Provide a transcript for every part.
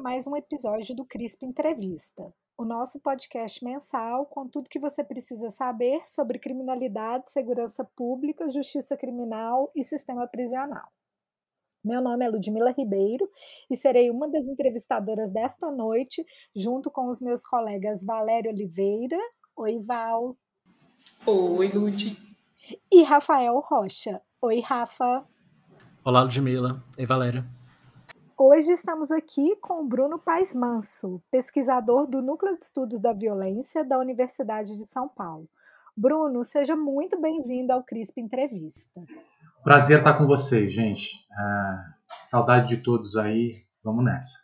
Mais um episódio do CRISP Entrevista, o nosso podcast mensal com tudo que você precisa saber sobre criminalidade, segurança pública, justiça criminal e sistema prisional. Meu nome é Ludmila Ribeiro e serei uma das entrevistadoras desta noite, junto com os meus colegas Valério Oliveira. Oi, Val. Oi, Lud. E Rafael Rocha. Oi, Rafa. Olá, Ludmila. Oi, Valéria. Hoje estamos aqui com o Bruno Paes Manso, pesquisador do Núcleo de Estudos da Violência da Universidade de São Paulo. Bruno, seja muito bem-vindo ao CRISP Entrevista. Prazer estar com vocês, gente. É, saudade de todos aí. Vamos nessa.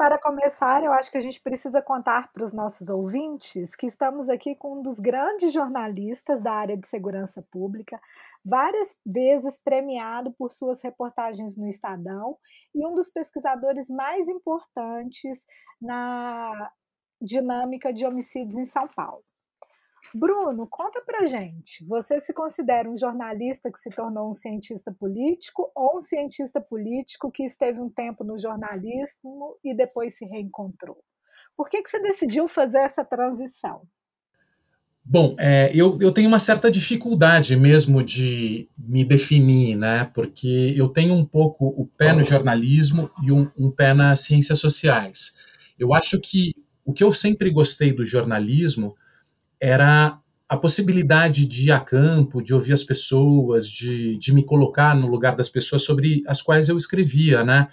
Para começar, eu acho que a gente precisa contar para os nossos ouvintes que estamos aqui com um dos grandes jornalistas da área de segurança pública, várias vezes premiado por suas reportagens no Estadão e um dos pesquisadores mais importantes na dinâmica de homicídios em São Paulo. Bruno, conta pra gente. Você se considera um jornalista que se tornou um cientista político ou um cientista político que esteve um tempo no jornalismo e depois se reencontrou? Por que, que você decidiu fazer essa transição? Bom, é, eu, eu tenho uma certa dificuldade mesmo de me definir, né? Porque eu tenho um pouco o pé no jornalismo e um, um pé nas ciências sociais. Eu acho que o que eu sempre gostei do jornalismo era a possibilidade de ir a campo, de ouvir as pessoas, de, de me colocar no lugar das pessoas sobre as quais eu escrevia, né?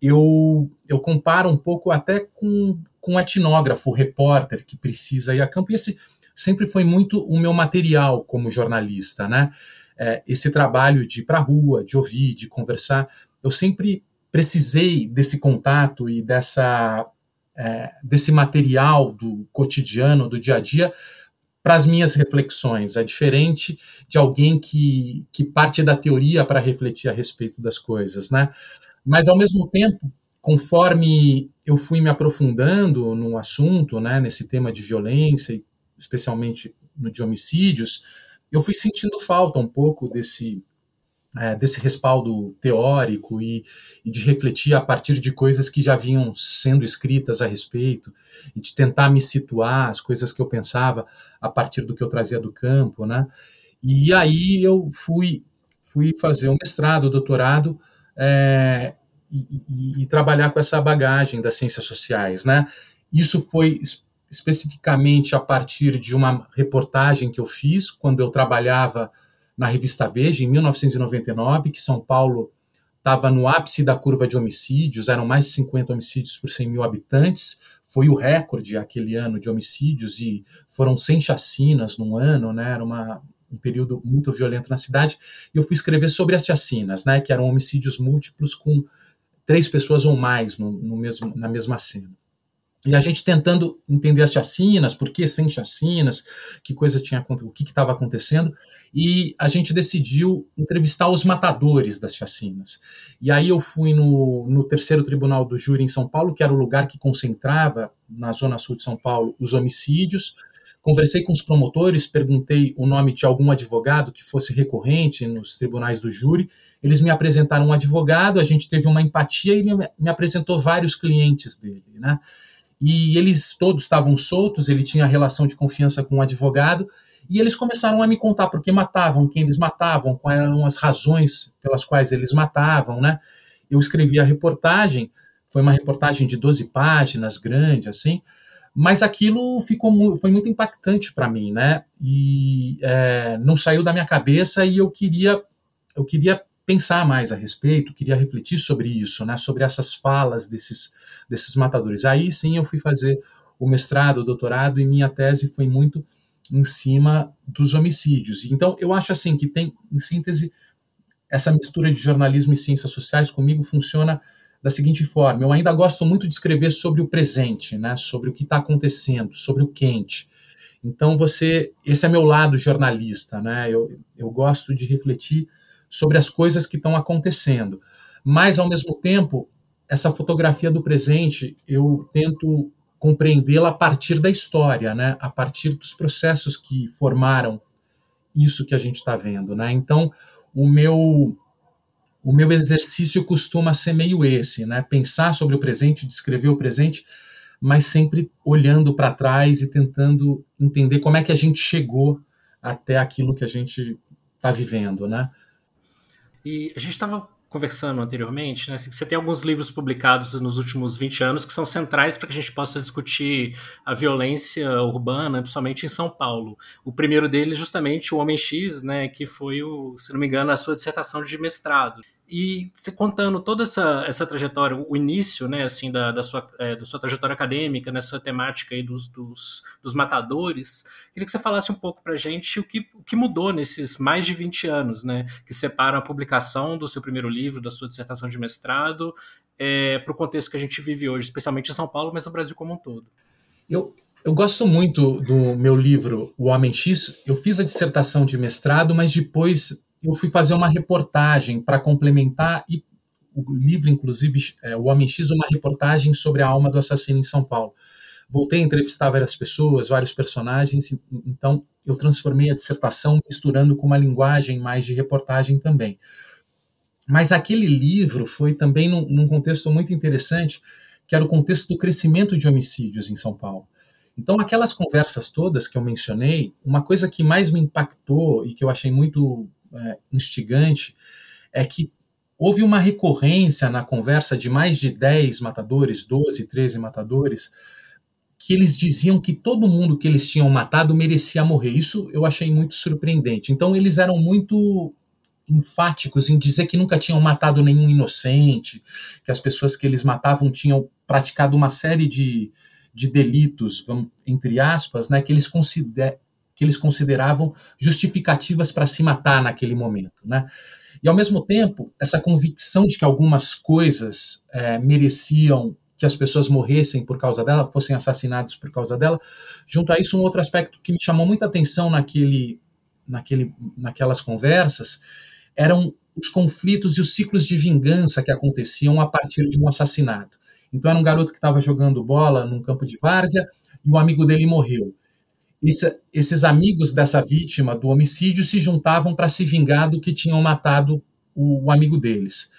Eu, eu comparo um pouco até com, com um etnógrafo, repórter que precisa ir a campo, e esse sempre foi muito o meu material como jornalista, né? É, esse trabalho de ir para a rua, de ouvir, de conversar, eu sempre precisei desse contato e dessa, é, desse material do cotidiano, do dia a dia, para as minhas reflexões. É diferente de alguém que, que parte da teoria para refletir a respeito das coisas, né? Mas, ao mesmo tempo, conforme eu fui me aprofundando no assunto, né, nesse tema de violência, especialmente no de homicídios, eu fui sentindo falta um pouco desse é, desse respaldo teórico e, e, de refletir a partir de coisas que já vinham sendo escritas a respeito e de tentar me situar as coisas que eu pensava a partir do que eu trazia do campo, né? E aí eu fui fui fazer o um mestrado, o doutorado é, e, e, e, trabalhar com essa bagagem das ciências sociais, né? Isso foi especificamente a partir de uma reportagem que eu fiz quando eu trabalhava na revista Veja, em 1999, que São Paulo estava no ápice da curva de homicídios, eram mais de 50 homicídios por 100 mil habitantes, foi o recorde aquele ano de homicídios e foram 100 chacinas num ano, né? Era uma, um período muito violento na cidade. E eu fui escrever sobre as chacinas, né? Que eram homicídios múltiplos com três pessoas ou mais no, no mesmo, na mesma cena. E a gente tentando entender as chacinas, por que sem chacinas, que coisa tinha o que estava acontecendo, e a gente decidiu entrevistar os matadores das chacinas. E aí eu fui no, no terceiro tribunal do júri em São Paulo, que era o lugar que concentrava na zona sul de São Paulo os homicídios. Conversei com os promotores, perguntei o nome de algum advogado que fosse recorrente nos tribunais do júri. Eles me apresentaram um advogado, a gente teve uma empatia e me, me apresentou vários clientes dele, né? E eles todos estavam soltos, ele tinha relação de confiança com o um advogado, e eles começaram a me contar por que matavam, quem eles matavam, quais eram as razões pelas quais eles matavam, né? Eu escrevi a reportagem, foi uma reportagem de 12 páginas, grande, assim, mas aquilo ficou foi muito impactante para mim, né? E é, não saiu da minha cabeça e eu queria eu queria pensar mais a respeito, queria refletir sobre isso, né, sobre essas falas desses, desses matadores. Aí sim eu fui fazer o mestrado, o doutorado, e minha tese foi muito em cima dos homicídios. Então eu acho assim que tem, em síntese, essa mistura de jornalismo e ciências sociais comigo funciona da seguinte forma: eu ainda gosto muito de escrever sobre o presente, né, sobre o que está acontecendo, sobre o quente. Então você, esse é meu lado jornalista, né? Eu, eu gosto de refletir sobre as coisas que estão acontecendo. Mas, ao mesmo tempo, essa fotografia do presente, eu tento compreendê-la a partir da história, né? a partir dos processos que formaram isso que a gente está vendo. Né? Então, o meu, o meu exercício costuma ser meio esse, né? Pensar sobre o presente, descrever o presente, mas sempre olhando para trás e tentando entender como é que a gente chegou até aquilo que a gente está vivendo, né? E a gente estava conversando anteriormente, né, assim, você tem alguns livros publicados nos últimos 20 anos que são centrais para que a gente possa discutir a violência urbana, principalmente em São Paulo. O primeiro deles, justamente, O Homem X, né, que foi, o, se não me engano, a sua dissertação de mestrado. E você contando toda essa, essa trajetória, o início, né, assim, da, da, sua, é, da sua trajetória acadêmica, nessa temática aí dos, dos, dos matadores, queria que você falasse um pouco para a gente o que, o que mudou nesses mais de 20 anos, né, que separam a publicação do seu primeiro livro, da sua dissertação de mestrado, é, para o contexto que a gente vive hoje, especialmente em São Paulo, mas no Brasil como um todo. Eu, eu gosto muito do meu livro O Homem X. Eu fiz a dissertação de mestrado, mas depois eu fui fazer uma reportagem para complementar e o livro, inclusive, é, O Homem X, uma reportagem sobre a alma do assassino em São Paulo. Voltei a entrevistar várias pessoas, vários personagens, então eu transformei a dissertação misturando com uma linguagem mais de reportagem também. Mas aquele livro foi também num, num contexto muito interessante, que era o contexto do crescimento de homicídios em São Paulo. Então, aquelas conversas todas que eu mencionei, uma coisa que mais me impactou e que eu achei muito é, instigante é que houve uma recorrência na conversa de mais de 10 matadores, 12, 13 matadores, que eles diziam que todo mundo que eles tinham matado merecia morrer. Isso eu achei muito surpreendente. Então, eles eram muito enfáticos em dizer que nunca tinham matado nenhum inocente, que as pessoas que eles matavam tinham praticado uma série de, de delitos, vamos, entre aspas, né, que eles consider, que eles consideravam justificativas para se matar naquele momento. Né? E, ao mesmo tempo, essa convicção de que algumas coisas é, mereciam que as pessoas morressem por causa dela, fossem assassinadas por causa dela, junto a isso, um outro aspecto que me chamou muita atenção naquele, naquele, naquelas conversas eram os conflitos e os ciclos de vingança que aconteciam a partir de um assassinato. Então, era um garoto que estava jogando bola num campo de várzea e o amigo dele morreu esse, esses amigos dessa vítima do homicídio se juntavam para se vingar do que tinham matado o, o amigo deles.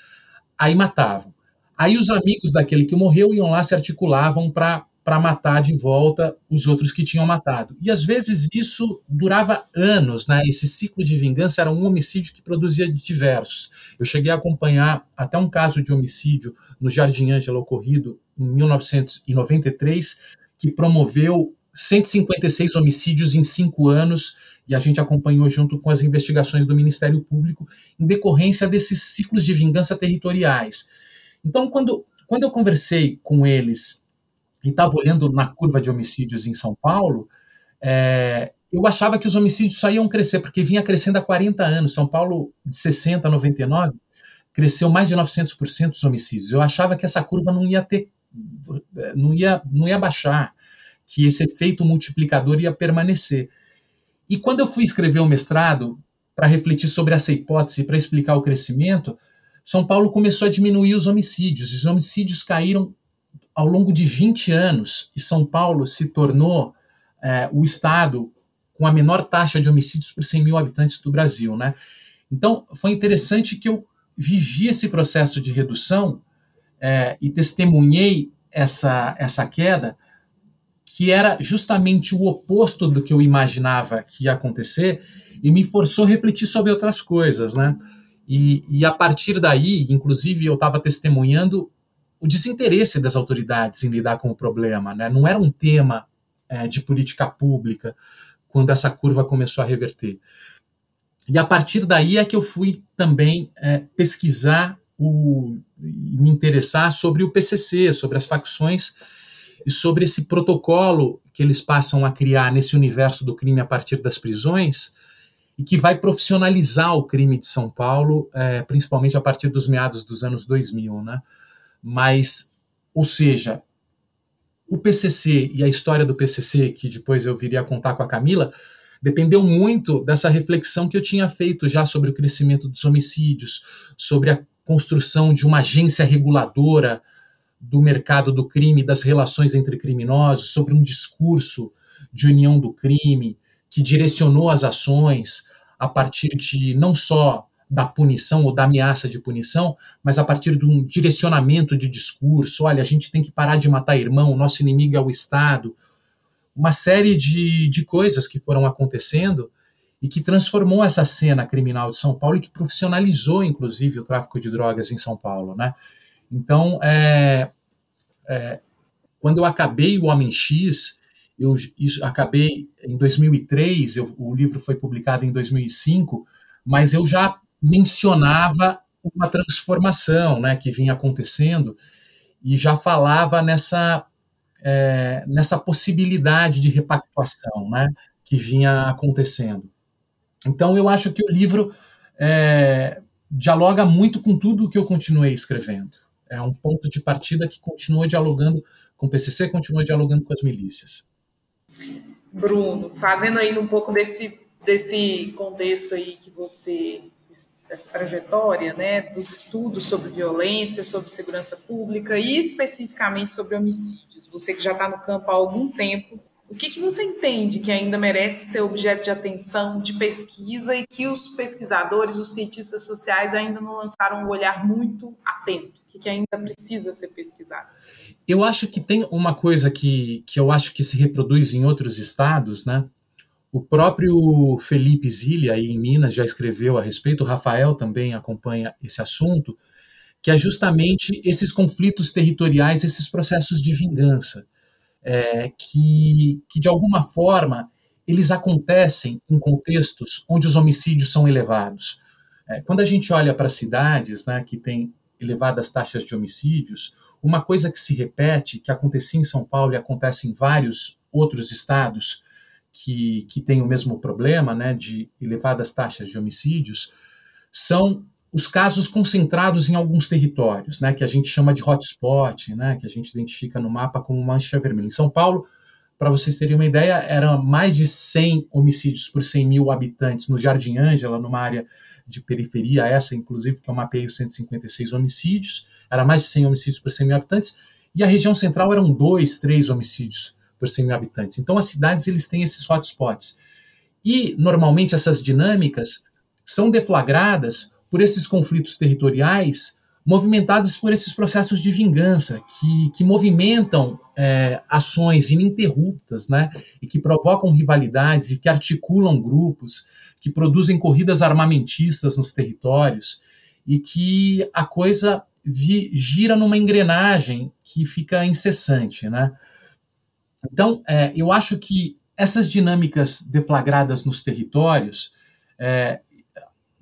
Aí matavam. Aí os amigos daquele que morreu iam lá, se articulavam para para matar de volta os outros que tinham matado. E às vezes isso durava anos, né? Esse ciclo de vingança era um homicídio que produzia diversos. Eu cheguei a acompanhar até um caso de homicídio no Jardim Ângela ocorrido em 1993, que promoveu 156 homicídios em cinco anos, e a gente acompanhou junto com as investigações do Ministério Público, em decorrência desses ciclos de vingança territoriais. Então, quando, quando eu conversei com eles e estava olhando na curva de homicídios em São Paulo, é, eu achava que os homicídios só iam crescer, porque vinha crescendo há 40 anos. São Paulo, de 60 a 99, cresceu mais de 900% os homicídios. Eu achava que essa curva não ia ter, não ia, não ia baixar que esse efeito multiplicador ia permanecer. E quando eu fui escrever o mestrado, para refletir sobre essa hipótese, para explicar o crescimento, São Paulo começou a diminuir os homicídios. Os homicídios caíram ao longo de 20 anos e São Paulo se tornou é, o estado com a menor taxa de homicídios por 100 mil habitantes do Brasil. Né? Então, foi interessante que eu vivi esse processo de redução é, e testemunhei essa, essa queda que era justamente o oposto do que eu imaginava que ia acontecer e me forçou a refletir sobre outras coisas, né? E, e a partir daí, inclusive, eu estava testemunhando o desinteresse das autoridades em lidar com o problema, né? Não era um tema é, de política pública quando essa curva começou a reverter. E a partir daí é que eu fui também é, pesquisar o, me interessar sobre o PCC, sobre as facções e sobre esse protocolo que eles passam a criar nesse universo do crime a partir das prisões e que vai profissionalizar o crime de São Paulo, é, principalmente a partir dos meados dos anos 2000, né? Mas, ou seja, o PCC e a história do PCC, que depois eu viria a contar com a Camila, dependeu muito dessa reflexão que eu tinha feito já sobre o crescimento dos homicídios, sobre a construção de uma agência reguladora do mercado do crime, das relações entre criminosos, sobre um discurso de união do crime que direcionou as ações a partir de não só da punição ou da ameaça de punição, mas a partir de um direcionamento de discurso. Olha, a gente tem que parar de matar irmão, nosso inimigo é o Estado. Uma série de, de coisas que foram acontecendo e que transformou essa cena criminal de São Paulo e que profissionalizou, inclusive, o tráfico de drogas em São Paulo. Né? Então, é, é, quando eu acabei o Homem X, eu isso, acabei em 2003, eu, o livro foi publicado em 2005, mas eu já mencionava uma transformação né, que vinha acontecendo e já falava nessa, é, nessa possibilidade de repactuação né, que vinha acontecendo. Então, eu acho que o livro é, dialoga muito com tudo o que eu continuei escrevendo. É um ponto de partida que continua dialogando com o PCC, continua dialogando com as milícias. Bruno, fazendo aí um pouco desse, desse contexto aí que você dessa trajetória, né, dos estudos sobre violência, sobre segurança pública e especificamente sobre homicídios. Você que já está no campo há algum tempo, o que, que você entende que ainda merece ser objeto de atenção, de pesquisa e que os pesquisadores, os cientistas sociais ainda não lançaram um olhar muito atento? Que, que ainda precisa ser pesquisado? Eu acho que tem uma coisa que, que eu acho que se reproduz em outros estados, né? O próprio Felipe Zilli, aí em Minas, já escreveu a respeito, o Rafael também acompanha esse assunto, que é justamente esses conflitos territoriais, esses processos de vingança, é, que, que de alguma forma eles acontecem em contextos onde os homicídios são elevados. É, quando a gente olha para cidades né, que têm elevadas taxas de homicídios, uma coisa que se repete, que acontecia em São Paulo e acontece em vários outros estados, que, que têm o mesmo problema, né, de elevadas taxas de homicídios, são os casos concentrados em alguns territórios, né, que a gente chama de hotspot, né, que a gente identifica no mapa como mancha vermelha. Em São Paulo, para vocês terem uma ideia, eram mais de 100 homicídios por 100 mil habitantes no Jardim Ângela, numa área de periferia, essa inclusive que eu mapeei os 156 homicídios, era mais de 100 homicídios por 100 mil habitantes, e a região central eram dois, três homicídios por 100 mil habitantes. Então, as cidades eles têm esses hotspots. E, normalmente, essas dinâmicas são deflagradas por esses conflitos territoriais movimentados por esses processos de vingança que, que movimentam é, ações ininterruptas, né, e que provocam rivalidades e que articulam grupos, que produzem corridas armamentistas nos territórios e que a coisa vi, gira numa engrenagem que fica incessante, né? Então, é, eu acho que essas dinâmicas deflagradas nos territórios é,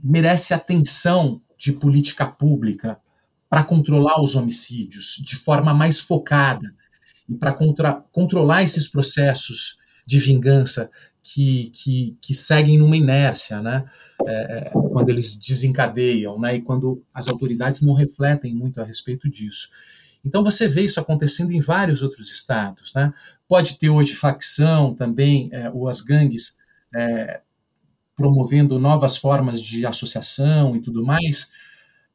merece atenção de política pública para controlar os homicídios de forma mais focada e para controlar esses processos de vingança que, que, que, seguem numa inércia, né? É, é, quando eles desencadeiam, né? E quando as autoridades não refletem muito a respeito disso. Então você vê isso acontecendo em vários outros estados, né? Pode ter hoje facção também, é, ou as gangues é, promovendo novas formas de associação e tudo mais,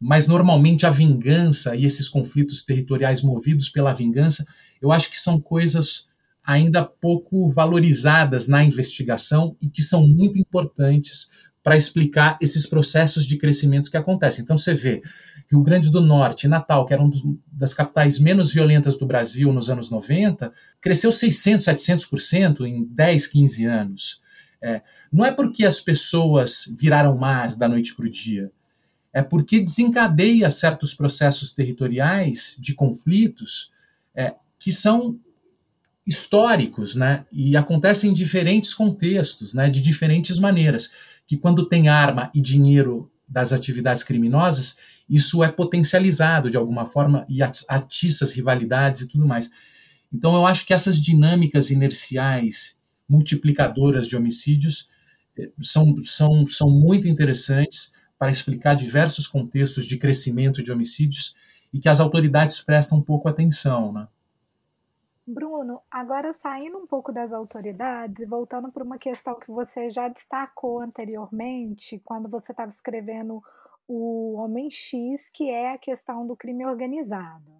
mas normalmente a vingança e esses conflitos territoriais movidos pela vingança, eu acho que são coisas ainda pouco valorizadas na investigação e que são muito importantes para explicar esses processos de crescimento que acontecem. Então você vê Rio Grande do Norte, Natal, que era uma das capitais menos violentas do Brasil nos anos 90, cresceu 600, 700% em 10, 15 anos. É, não é porque as pessoas viraram más da noite para o dia, é porque desencadeia certos processos territoriais de conflitos é, que são históricos, né, e acontecem em diferentes contextos, né, de diferentes maneiras, que quando tem arma e dinheiro das atividades criminosas, isso é potencializado de alguma forma e atiça as rivalidades e tudo mais. Então, eu acho que essas dinâmicas inerciais, multiplicadoras de homicídios, eh, são, são, são muito interessantes para explicar diversos contextos de crescimento de homicídios e que as autoridades prestam um pouco atenção. Né? Bruno, agora saindo um pouco das autoridades e voltando para uma questão que você já destacou anteriormente, quando você estava escrevendo o Homem X, que é a questão do crime organizado.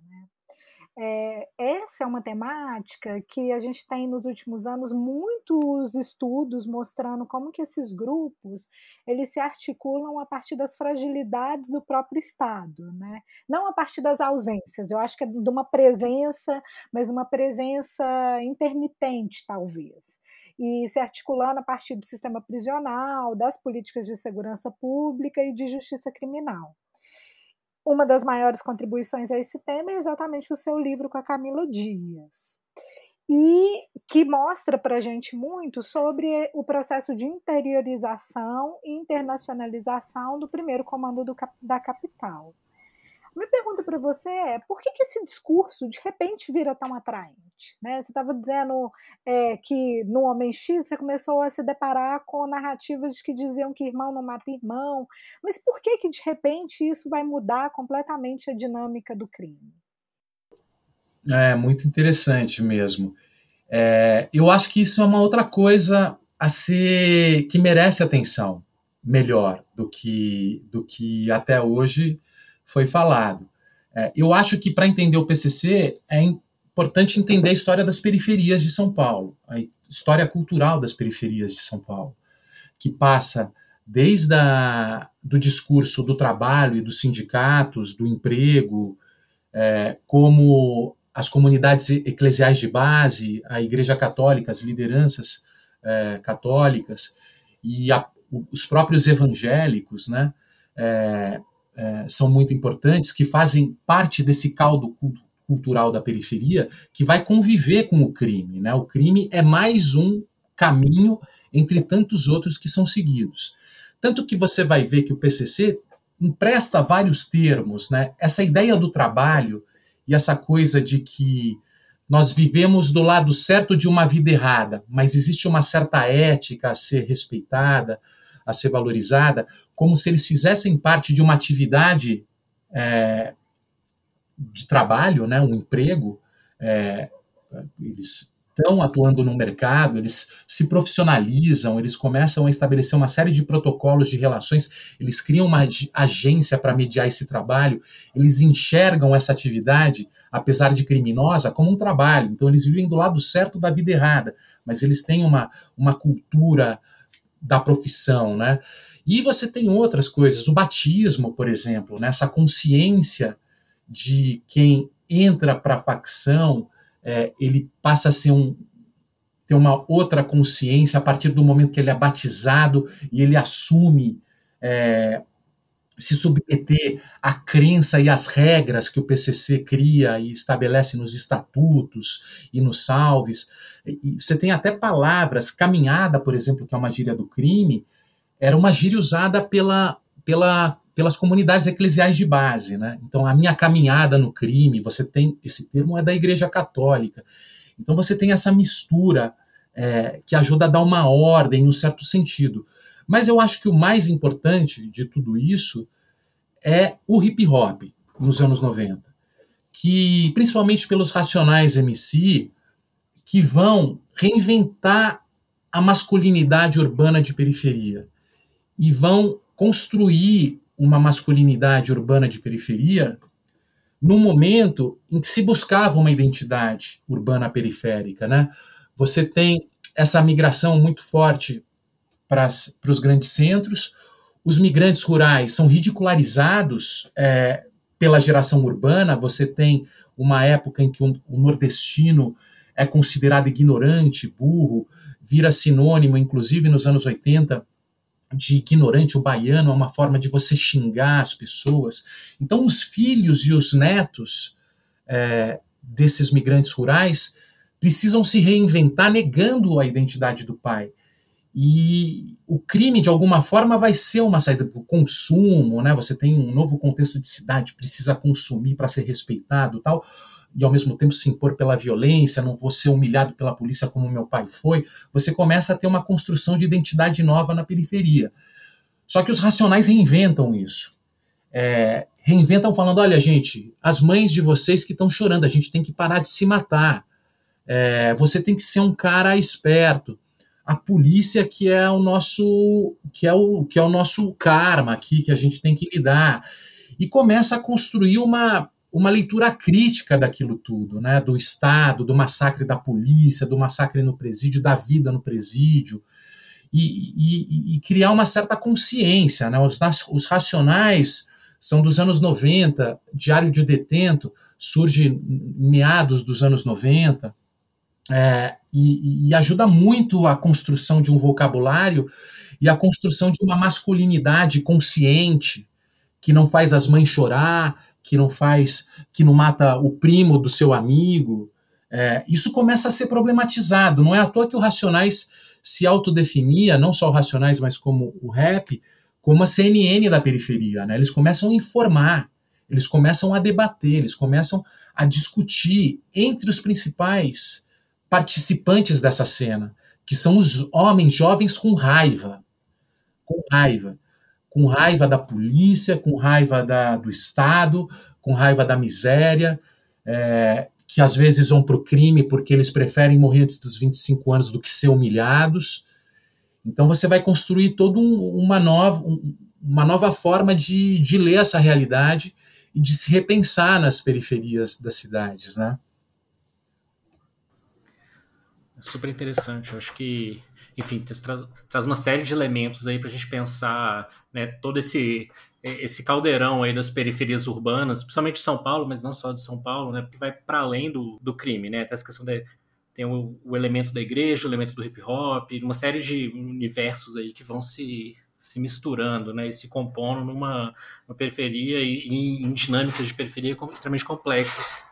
É, essa é uma temática que a gente tem nos últimos anos muitos estudos mostrando como que esses grupos eles se articulam a partir das fragilidades do próprio Estado, né? não a partir das ausências, eu acho que é de uma presença, mas uma presença intermitente, talvez, e se articulando a partir do sistema prisional, das políticas de segurança pública e de justiça criminal uma das maiores contribuições a esse tema é exatamente o seu livro com a Camila Dias. E que mostra para a gente muito sobre o processo de interiorização e internacionalização do primeiro comando do, da capital. Minha pergunta para você é: por que, que esse discurso de repente vira tão atraente? Né? Você estava dizendo é, que no Homem X você começou a se deparar com narrativas que diziam que irmão não mata irmão, mas por que, que de repente isso vai mudar completamente a dinâmica do crime? É muito interessante mesmo. É, eu acho que isso é uma outra coisa a ser que merece atenção melhor do que do que até hoje foi falado. É, eu acho que para entender o PCC é importante entender a história das periferias de São Paulo, a história cultural das periferias de São Paulo, que passa desde a, do discurso do trabalho e dos sindicatos, do emprego, é, como as comunidades eclesiais de base, a Igreja Católica, as lideranças é, católicas e a, os próprios evangélicos, né, é, é, são muito importantes, que fazem parte desse caldo cultural da periferia, que vai conviver com o crime. Né? O crime é mais um caminho entre tantos outros que são seguidos. Tanto que você vai ver que o PCC empresta vários termos, né? Essa ideia do trabalho e essa coisa de que nós vivemos do lado certo de uma vida errada, mas existe uma certa ética a ser respeitada, a ser valorizada, como se eles fizessem parte de uma atividade é, de trabalho, né, um emprego. É, eles estão atuando no mercado, eles se profissionalizam, eles começam a estabelecer uma série de protocolos de relações, eles criam uma agência para mediar esse trabalho, eles enxergam essa atividade, apesar de criminosa, como um trabalho. Então, eles vivem do lado certo da vida errada, mas eles têm uma, uma cultura da profissão, né? E você tem outras coisas, o batismo, por exemplo, né? essa consciência de quem entra para a facção, é, ele passa a ser um, ter uma outra consciência a partir do momento que ele é batizado e ele assume é, se submeter à crença e às regras que o PCC cria e estabelece nos estatutos e nos salves. E você tem até palavras, caminhada, por exemplo, que é uma gíria do crime, era uma gíria usada pela, pela, pelas comunidades eclesiais de base. Né? Então, a minha caminhada no crime, você tem, esse termo é da Igreja Católica. Então, você tem essa mistura é, que ajuda a dar uma ordem, em um certo sentido. Mas eu acho que o mais importante de tudo isso é o hip hop nos anos 90, que principalmente pelos Racionais MC, que vão reinventar a masculinidade urbana de periferia e vão construir uma masculinidade urbana de periferia no momento em que se buscava uma identidade urbana periférica, né? Você tem essa migração muito forte para os grandes centros, os migrantes rurais são ridicularizados é, pela geração urbana. Você tem uma época em que o, nordestino é considerado ignorante, burro, vira sinônimo, inclusive nos anos 80, de ignorante, o baiano é uma forma de você xingar as pessoas. Então, os filhos e os netos é, desses migrantes rurais precisam se reinventar negando a identidade do pai. E o crime, de alguma forma, vai ser uma saída para o consumo, né? Você tem um novo contexto de cidade, precisa consumir para ser respeitado tal e ao mesmo tempo se impor pela violência, não vou ser humilhado pela polícia como meu pai foi, você começa a ter uma construção de identidade nova na periferia. Só que os racionais reinventam isso. É, reinventam falando: olha, gente, as mães de vocês que estão chorando, a gente tem que parar de se matar. É, você tem que ser um cara esperto. A polícia que é o nosso que é o que é o nosso karma aqui que a gente tem que lidar e começa a construir uma uma leitura crítica daquilo tudo, né? do Estado, do massacre da polícia, do massacre no presídio, da vida no presídio, e, e, e criar uma certa consciência. Né? Os, os racionais são dos anos 90, Diário de Detento surge meados dos anos 90, é, e, e, ajuda muito a construção de um vocabulário e a construção de uma masculinidade consciente que não faz as mães chorar, que não faz, que não mata o primo do seu amigo. É, isso começa a ser problematizado. Não é à toa que o Racionais se autodefinia, não só o Racionais, mas como o rap, como a CNN da periferia. Né? Eles começam a informar, eles começam a debater, eles começam a discutir entre os principais participantes dessa cena, que são os homens jovens com raiva. Com raiva. Com raiva da polícia, com raiva da, do Estado, com raiva da miséria, é, que às vezes vão para o crime porque eles preferem morrer antes dos 25 anos do que ser humilhados. Então você vai construir toda um, uma, nova, um, uma nova forma de, de ler essa realidade e de se repensar nas periferias das cidades, né? Super interessante. Eu acho que, enfim, traz, traz uma série de elementos aí para a gente pensar né, todo esse, esse caldeirão aí das periferias urbanas, principalmente de São Paulo, mas não só de São Paulo, né, que vai para além do, do crime, né? Até essa questão de, tem o, o, elemento da igreja, o elemento do hip hop, uma série de universos aí que vão se, se misturando, né, e se compondo numa, numa periferia e, e em dinâmicas de periferia extremamente complexas.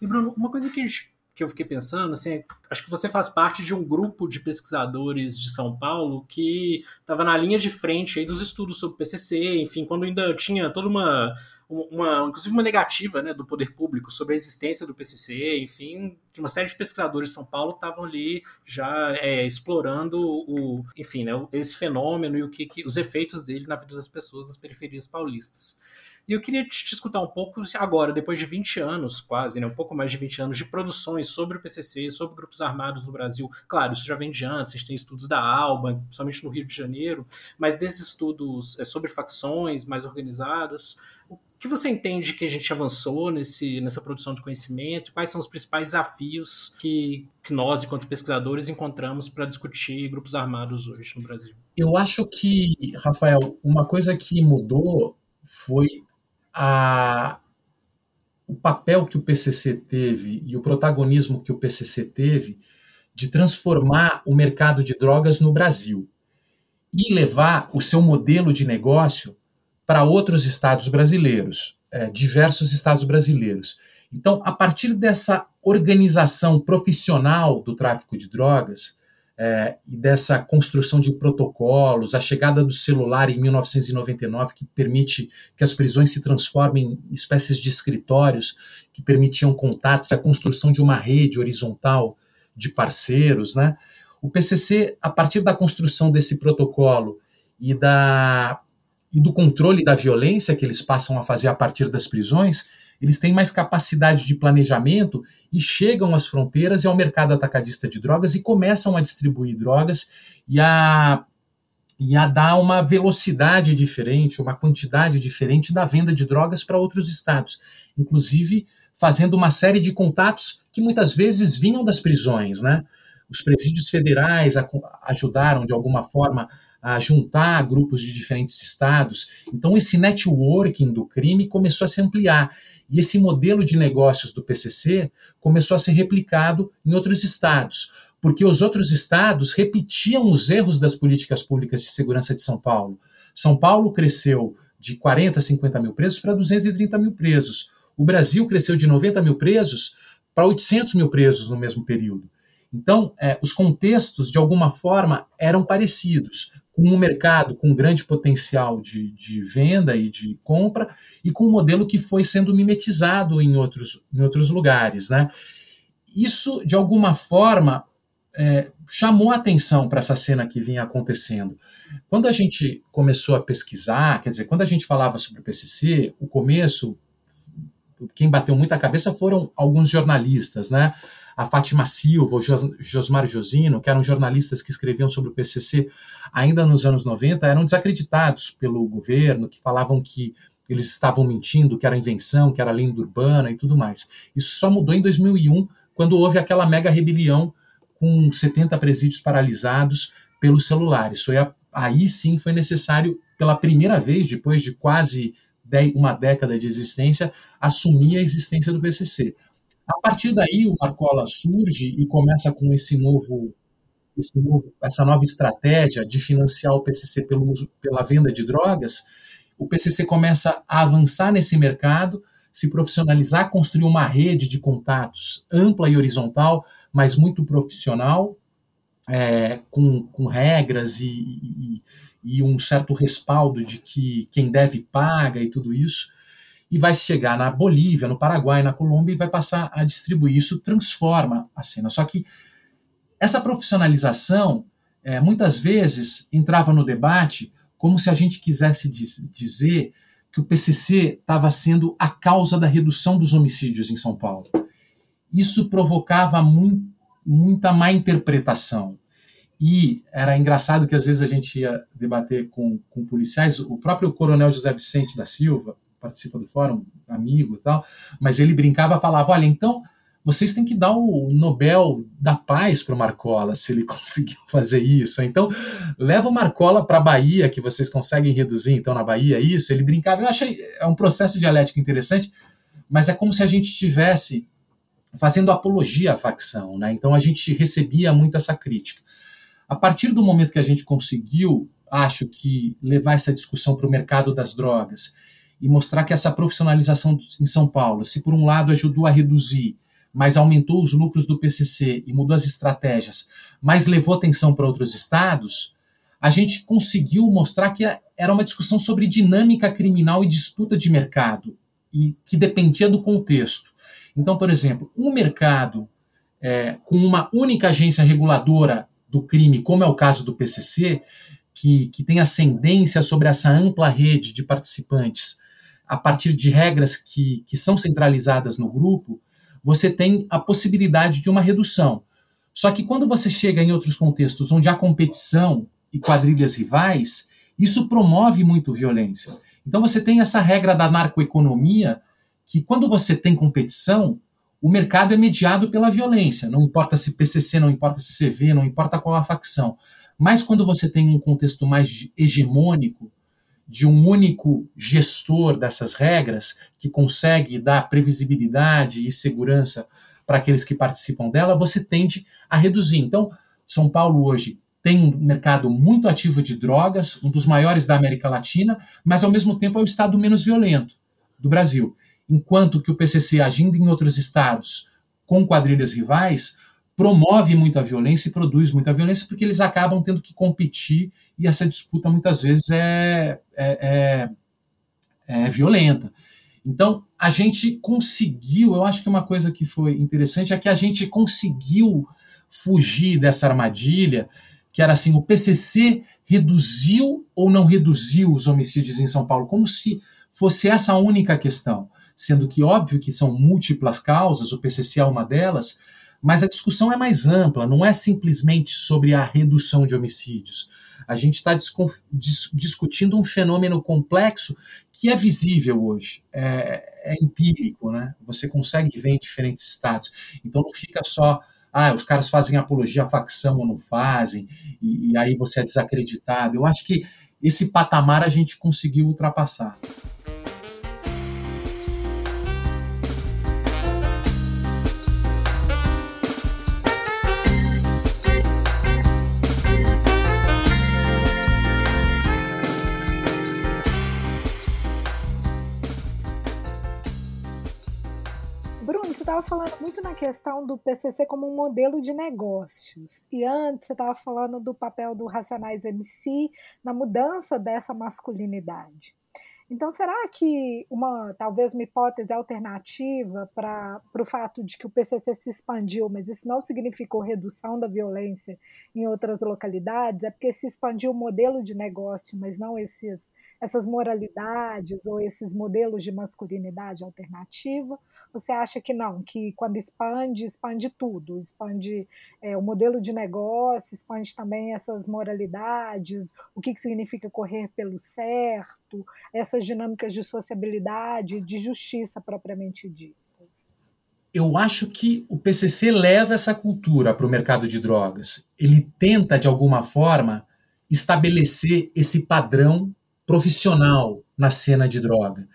E Bruno, uma coisa que a gente que eu fiquei pensando, assim, acho que você faz parte de um grupo de pesquisadores de São Paulo que estava na linha de frente aí dos estudos sobre o PCC, enfim, quando ainda tinha toda uma, uma inclusive uma negativa, né, do poder público sobre a existência do PCC, enfim, uma série de pesquisadores de São Paulo estavam ali já é, explorando o, enfim, né, esse fenômeno e o que, que os efeitos dele na vida das pessoas das periferias paulistas. E eu queria te, escutar um pouco agora, depois de 20 anos, quase, né, um pouco mais de 20 anos de produções sobre o PCC, sobre grupos armados no Brasil. Claro, isso já vem de antes, a gente tem estudos da ALBA, principalmente no Rio de Janeiro, mas desses estudos é, sobre facções mais organizadas, o que você entende que a gente avançou nesse, nessa produção de conhecimento? Quais são os principais desafios que, que nós, enquanto pesquisadores, encontramos para discutir grupos armados hoje no Brasil? Eu acho que, Rafael, uma coisa que mudou foi a, o papel que o PCC teve e o protagonismo que o PCC teve de transformar o mercado de drogas no Brasil e levar o seu modelo de negócio para outros estados brasileiros, é, diversos estados brasileiros. Então, a partir dessa organização profissional do tráfico de drogas, é, e dessa construção de protocolos, a chegada do celular em 1999, que permite que as prisões se transformem em espécies de escritórios que permitiam contatos, a construção de uma rede horizontal de parceiros, né? O PCC, a partir da construção desse protocolo e da e do controle da violência que eles passam a fazer a partir das prisões, eles têm mais capacidade de planejamento e chegam às fronteiras e ao mercado atacadista de drogas e começam a distribuir drogas e a, e a dar uma velocidade diferente, uma quantidade diferente da venda de drogas para outros estados, inclusive fazendo uma série de contatos que muitas vezes vinham das prisões, né? Os presídios federais ajudaram de alguma forma a juntar grupos de diferentes estados. Então, esse networking do crime começou a se ampliar. E esse modelo de negócios do PCC começou a ser replicado em outros estados, porque os outros estados repetiam os erros das políticas públicas de segurança de São Paulo. São Paulo cresceu de 40, 50 mil presos para 230 mil presos. O Brasil cresceu de 90 mil presos para 800 mil presos no mesmo período. Então, é, os contextos, de alguma forma, eram parecidos um mercado com grande potencial de, de venda e de compra e com um modelo que foi sendo mimetizado em outros, em outros lugares. Né? Isso, de alguma forma, é, chamou a atenção para essa cena que vinha acontecendo. Quando a gente começou a pesquisar, quer dizer, quando a gente falava sobre o PCC, o começo, quem bateu muita cabeça foram alguns jornalistas, né? a Fátima Silva, o Josmar Josino, que eram jornalistas que escreviam sobre o PCC ainda nos anos 90, eram desacreditados pelo governo, que falavam que eles estavam mentindo, que era invenção, que era lenda urbana e tudo mais. Isso só mudou em 2001, quando houve aquela mega rebelião com 70 presídios paralisados pelos celulares. Foi a, aí sim foi necessário, pela primeira vez, depois de quase uma década de existência, assumir a existência do PCC. A partir daí, o Marcola surge e começa com esse novo, novo, essa nova estratégia de financiar o PCC pelo uso, pela venda de drogas. O PCC começa a avançar nesse mercado, se profissionalizar, construir uma rede de contatos ampla e horizontal, mas muito profissional, é, com, com regras e, e, e um certo respaldo de que quem deve paga e tudo isso e vai chegar na Bolívia, no Paraguai, na Colômbia e vai passar a distribuir. Isso transforma a cena. Só que essa profissionalização, é, muitas vezes, entrava no debate como se a gente quisesse diz, dizer que o PCC estava sendo a causa da redução dos homicídios em São Paulo. Isso provocava muita má interpretação. E era engraçado que às vezes a gente ia debater com, com policiais, o próprio coronel José Vicente da Silva, participa do fórum, amigo e tal, mas ele brincava, falava, olha, então vocês têm que dar o Nobel da Paz para o Marcola, se ele conseguiu fazer isso. Então, leva o Marcola para a Bahia, que vocês conseguem reduzir, então, na Bahia, isso. Ele brincava. Eu achei, é um processo dialético interessante, mas é como se a gente estivesse fazendo apologia à facção, né? Então, a gente recebia muito essa crítica. A partir do momento que a gente conseguiu, acho que, levar essa discussão para o mercado das drogas e mostrar que essa profissionalização em São Paulo, se por um lado ajudou a reduzir, mas aumentou os lucros do PCC e mudou as estratégias, mas levou atenção para outros estados, a gente conseguiu mostrar que era uma discussão sobre dinâmica criminal e disputa de mercado, e que dependia do contexto. Então, por exemplo, um mercado é, com uma única agência reguladora do crime, como é o caso do PCC, que, que tem ascendência sobre essa ampla rede de participantes, a partir de regras que, que são centralizadas no grupo, você tem a possibilidade de uma redução. Só que quando você chega em outros contextos onde há competição e quadrilhas rivais, isso promove muito violência. Então você tem essa regra da narcoeconomia que quando você tem competição, o mercado é mediado pela violência, não importa se PCC, não importa se CV, não importa qual a facção. Mas quando você tem um contexto mais hegemônico, de um único gestor dessas regras, que consegue dar previsibilidade e segurança para aqueles que participam dela, você tende a reduzir. Então, São Paulo hoje tem um mercado muito ativo de drogas, um dos maiores da América Latina, mas ao mesmo tempo é o estado menos violento do Brasil. Enquanto que o PCC, agindo em outros estados com quadrilhas rivais, promove muita violência e produz muita violência porque eles acabam tendo que competir e essa disputa muitas vezes é, é, é, é violenta. Então, a gente conseguiu, eu acho que uma coisa que foi interessante é que a gente conseguiu fugir dessa armadilha, que era assim, o PCC reduziu ou não reduziu os homicídios em São Paulo, como se fosse essa a única questão, sendo que óbvio que são múltiplas causas, o PCC é uma delas, mas a discussão é mais ampla, não é simplesmente sobre a redução de homicídios. A gente está dis discutindo um fenômeno complexo que é visível hoje, é, é, empírico, né? Você consegue ver em diferentes estados. Então não fica só, ah, os caras fazem apologia à facção ou não fazem, e, e aí você é desacreditado. Eu acho que esse patamar a gente conseguiu ultrapassar. Muito na questão do PCC como um modelo de negócios. E antes você estava falando do papel do Racionais MC na mudança dessa masculinidade. Então, será que uma talvez uma hipótese alternativa para o fato de que o PCC se expandiu, mas isso não significou redução da violência em outras localidades, é porque se expandiu o modelo de negócio, mas não esses, essas moralidades ou esses modelos de masculinidade alternativa? Você acha que não, que quando expande, expande tudo, expande é, o modelo de negócio, expande também essas moralidades, o que, que significa correr pelo certo, essa dinâmicas de sociabilidade, de justiça propriamente dita? Eu acho que o PCC leva essa cultura para o mercado de drogas. Ele tenta, de alguma forma, estabelecer esse padrão profissional na cena de droga.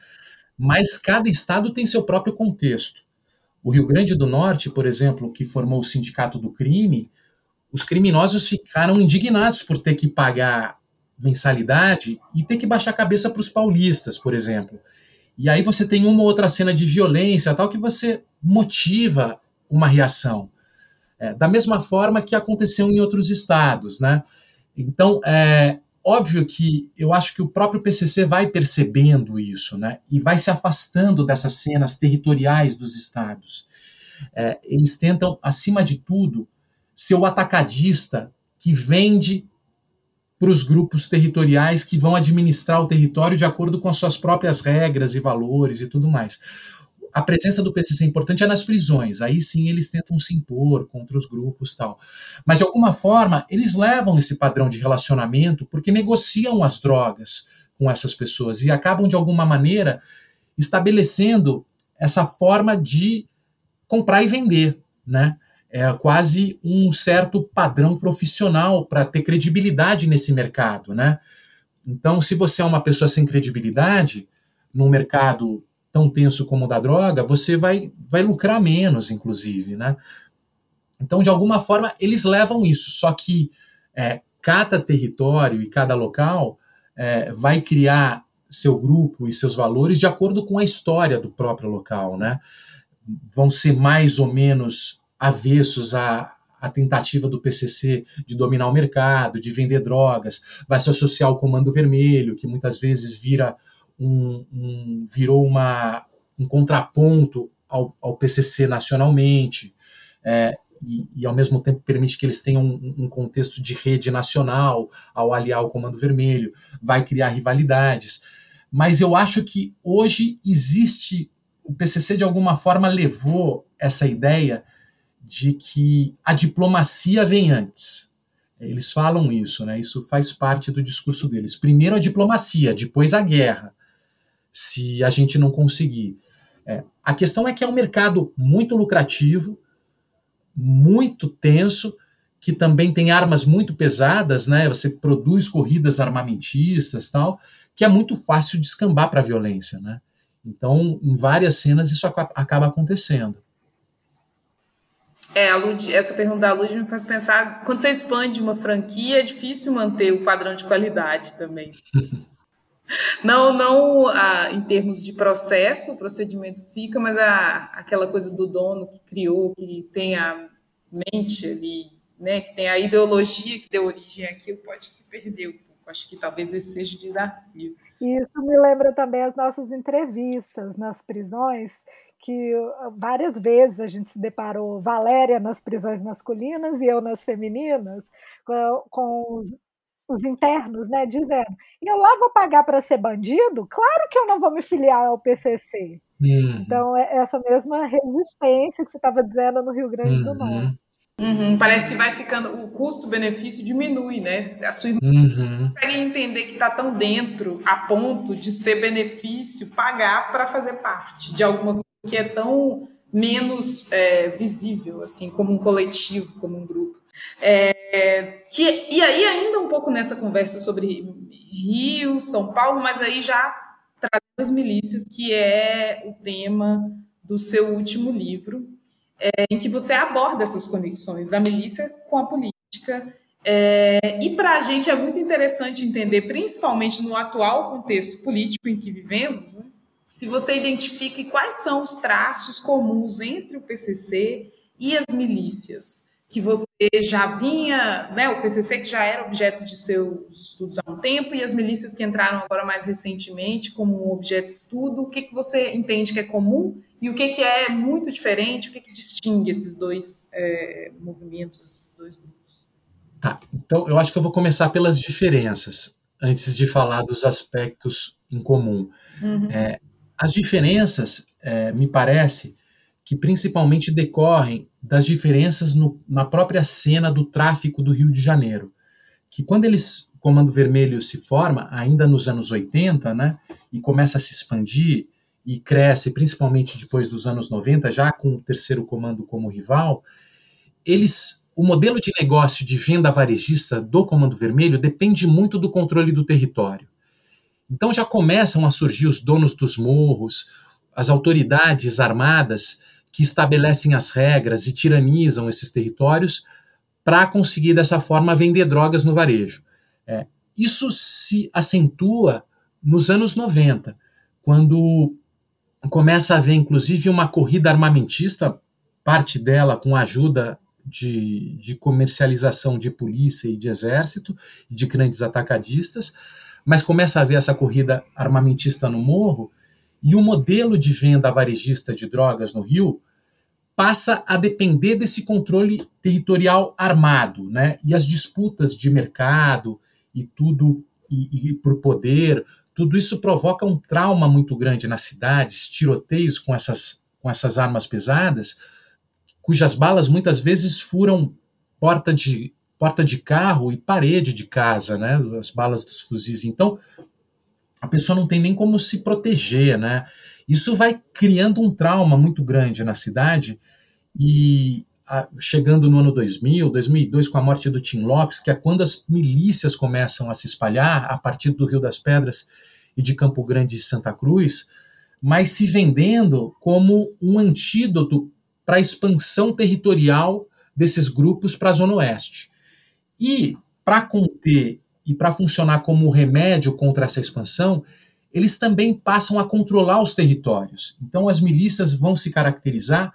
Mas cada estado tem seu próprio contexto. O Rio Grande do Norte, por exemplo, que formou o Sindicato do Crime, os criminosos ficaram indignados por ter que pagar mensalidade e ter que baixar a cabeça para os paulistas, por exemplo. E aí você tem uma outra cena de violência, tal que você motiva uma reação. É, da mesma forma que aconteceu em outros estados, né? Então, é óbvio que eu acho que o próprio PCC vai percebendo isso, né? E vai se afastando dessas cenas territoriais dos estados. É, eles tentam, acima de tudo, ser o atacadista que vende para os grupos territoriais que vão administrar o território de acordo com as suas próprias regras e valores e tudo mais a presença do PCC é importante é nas prisões. Aí sim eles tentam se impor contra os grupos tal. Mas de alguma forma eles levam esse padrão de relacionamento porque negociam as drogas com essas pessoas e acabam de alguma maneira estabelecendo essa forma de comprar e vender, né? É quase um certo padrão profissional para ter credibilidade nesse mercado, né? Então, se você é uma pessoa sem credibilidade no mercado tão tenso como o da droga, você vai, vai lucrar menos, inclusive, né? Então, de alguma forma, eles levam isso, só que é, cada território e cada local é, vai criar seu grupo e seus valores de acordo com a história do próprio local, né? Vão ser mais ou menos avessos à, à tentativa do PCC de dominar o mercado, de vender drogas, vai se associar ao Comando Vermelho, que muitas vezes vira um, um, virou uma, um contraponto ao, ao PCC nacionalmente, é, e, e, ao mesmo tempo permite que eles tenham um, um, contexto de rede nacional ao aliar o Comando Vermelho, vai criar rivalidades. Mas eu acho que hoje existe. O PCC, de alguma forma, levou essa ideia de que a diplomacia vem antes. Eles falam isso, né? Isso faz parte do discurso deles. Primeiro a diplomacia, depois a guerra se a gente não conseguir. É, a questão é que é um mercado muito lucrativo, muito tenso, que também tem armas muito pesadas, né? Você produz corridas armamentistas, tal, que é muito fácil de escambar para a violência, né? Então, em várias cenas isso acaba acontecendo. É, a Lud, essa pergunta da Lud me faz pensar, quando você expande uma franquia, é difícil manter o padrão de qualidade também. Não, não ah, em termos de processo, o procedimento fica, mas a, aquela coisa do dono que criou, que tem a mente ali, né, que tem a ideologia que deu origem àquilo, pode se perder um pouco. Acho que talvez esse seja o desafio. Isso me lembra também as nossas entrevistas nas prisões, que várias vezes a gente se deparou, Valéria nas prisões masculinas e eu nas femininas, com, os, os internos, né, dizendo: e eu lá vou pagar para ser bandido? Claro que eu não vou me filiar ao PCC. Uhum. Então, é essa mesma resistência que você estava dizendo no Rio Grande do uhum. Norte. Uhum, parece que vai ficando, o custo-benefício diminui, né? A sua irmã uhum. consegue entender que está tão dentro a ponto de ser benefício pagar para fazer parte de alguma coisa que é tão menos é, visível, assim, como um coletivo, como um grupo. É, que, e aí, ainda um pouco nessa conversa sobre Rio, São Paulo, mas aí já trazendo as milícias, que é o tema do seu último livro, é, em que você aborda essas conexões da milícia com a política. É, e para a gente é muito interessante entender, principalmente no atual contexto político em que vivemos, né, se você identifique quais são os traços comuns entre o PCC e as milícias que você já vinha, né, o PCC que já era objeto de seus estudos há um tempo e as milícias que entraram agora mais recentemente como um objeto de estudo, o que, que você entende que é comum e o que, que é muito diferente, o que, que distingue esses dois é, movimentos, esses dois grupos? Tá, então eu acho que eu vou começar pelas diferenças, antes de falar dos aspectos em comum. Uhum. É, as diferenças, é, me parece, que principalmente decorrem das diferenças no, na própria cena do tráfico do Rio de Janeiro, que quando eles, o Comando Vermelho se forma, ainda nos anos 80, né, e começa a se expandir e cresce, principalmente depois dos anos 90, já com o terceiro comando como rival, eles o modelo de negócio de venda varejista do Comando Vermelho depende muito do controle do território. Então já começam a surgir os donos dos morros, as autoridades armadas que estabelecem as regras e tiranizam esses territórios para conseguir dessa forma vender drogas no varejo. É, isso se acentua nos anos 90, quando começa a haver inclusive uma corrida armamentista, parte dela com a ajuda de, de comercialização de polícia e de exército, de grandes atacadistas, mas começa a haver essa corrida armamentista no morro, e o modelo de venda varejista de drogas no Rio passa a depender desse controle territorial armado, né? E as disputas de mercado e tudo e, e por poder, tudo isso provoca um trauma muito grande nas cidades, tiroteios com essas com essas armas pesadas, cujas balas muitas vezes furam porta de porta de carro e parede de casa, né? As balas dos fuzis. Então, a pessoa não tem nem como se proteger, né? Isso vai criando um trauma muito grande na cidade e a, chegando no ano 2000, 2002 com a morte do Tim Lopes, que é quando as milícias começam a se espalhar a partir do Rio das Pedras e de Campo Grande e Santa Cruz, mas se vendendo como um antídoto para a expansão territorial desses grupos para a Zona Oeste. E para conter e para funcionar como remédio contra essa expansão, eles também passam a controlar os territórios. Então, as milícias vão se caracterizar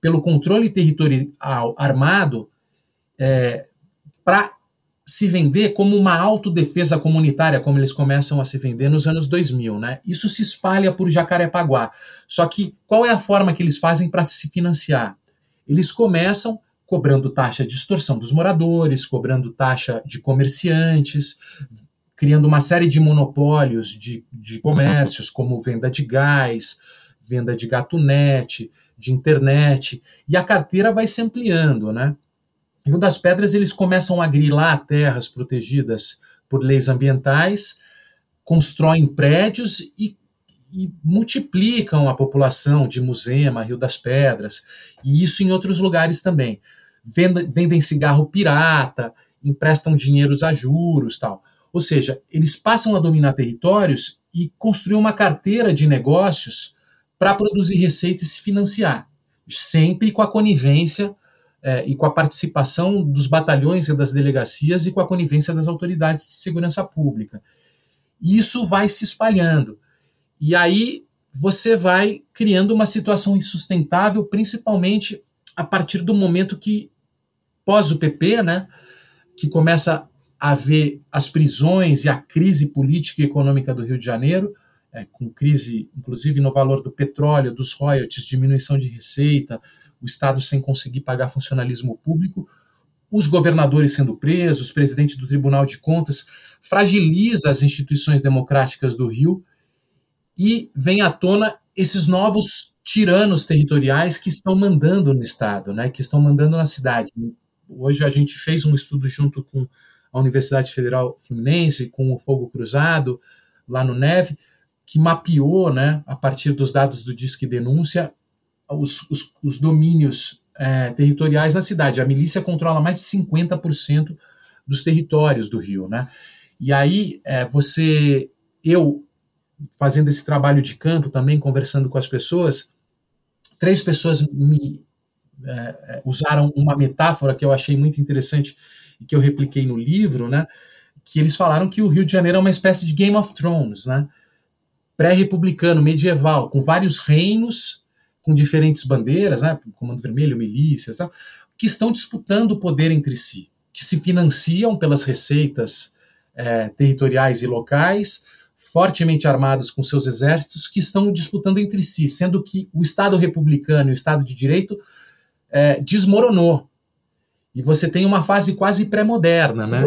pelo controle territorial armado é, para se vender como uma autodefesa comunitária, como eles começam a se vender nos anos 2000, né? Isso se espalha por Jacarepaguá. Só que qual é a forma que eles fazem para se financiar? Eles começam cobrando taxa de extorsão dos moradores, cobrando taxa de comerciantes, criando uma série de monopólios de, de comércios, como venda de gás, venda de gatunete, de internet, e a carteira vai se ampliando, né? Rio das Pedras eles começam a grilar terras protegidas por leis ambientais, constroem prédios e, e multiplicam a população de Musema, Rio das Pedras, e isso em outros lugares também. Vendem, vendem cigarro pirata, emprestam dinheiros a juros, tal. Ou seja, eles passam a dominar territórios e construir uma carteira de negócios para produzir receita e se financiar, sempre com a conivência é, e com a participação dos batalhões e das delegacias e com a conivência das autoridades de segurança pública. E isso vai se espalhando. E aí você vai criando uma situação insustentável, principalmente a partir do momento que, pós o PP, né, que começa a ver as prisões e a crise política e econômica do Rio de Janeiro, é, com crise, inclusive no valor do petróleo, dos royalties, diminuição de receita, o Estado sem conseguir pagar funcionalismo público, os governadores sendo presos, presidente do Tribunal de Contas, fragiliza as instituições democráticas do Rio e vem à tona esses novos tiranos territoriais que estão mandando no Estado, né, que estão mandando na cidade. Hoje a gente fez um estudo junto com a Universidade Federal Fluminense, com o Fogo Cruzado, lá no Neve, que mapeou, né, a partir dos dados do Disque Denúncia, os, os, os domínios é, territoriais na cidade. A milícia controla mais de 50% dos territórios do Rio, né? E aí é, você, eu fazendo esse trabalho de campo também, conversando com as pessoas, três pessoas me é, é usaram uma metáfora que eu achei muito interessante e que eu repliquei no livro, né? Que eles falaram que o Rio de Janeiro é uma espécie de Game of Thrones, né? Pré-republicano, medieval, com vários reinos com diferentes bandeiras, né, Comando Vermelho, milícias, tal, que estão disputando o poder entre si, que se financiam pelas receitas é, territoriais e locais, fortemente armados com seus exércitos, que estão disputando entre si, sendo que o Estado republicano e o Estado de direito é, desmoronou. E você tem uma fase quase pré-moderna, né?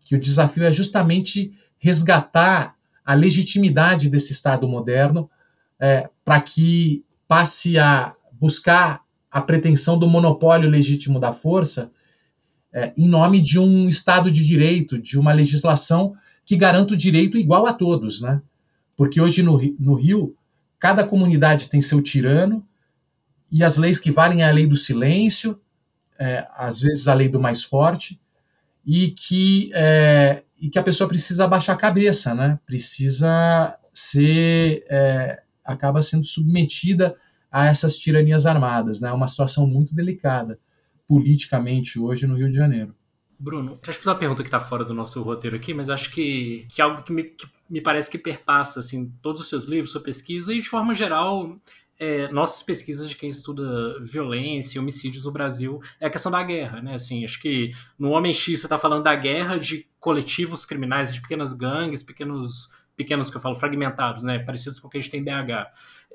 Que o desafio é justamente resgatar a legitimidade desse Estado moderno é, para que passe a buscar a pretensão do monopólio legítimo da força é, em nome de um Estado de direito, de uma legislação que garanta o direito igual a todos, né? Porque hoje no, no Rio, cada comunidade tem seu tirano e as leis que valem é a lei do silêncio, é, às vezes a lei do mais forte, e que, é, e que a pessoa precisa abaixar a cabeça, né? Precisa ser, é, acaba sendo submetida a essas tiranias armadas, né? É uma situação muito delicada politicamente hoje no Rio de Janeiro. Bruno, deixa eu fazer uma pergunta que está fora do nosso roteiro aqui, mas acho que, que é algo que me, que me parece que perpassa assim, todos os seus livros, sua pesquisa e, de forma geral, é, nossas pesquisas de quem estuda violência e homicídios no Brasil é a questão da guerra, né? Assim, acho que no Homem X você está falando da guerra de coletivos criminais, de pequenas gangues, pequenos, pequenos que eu falo, fragmentados, né? Parecidos com o que a gente tem em BH.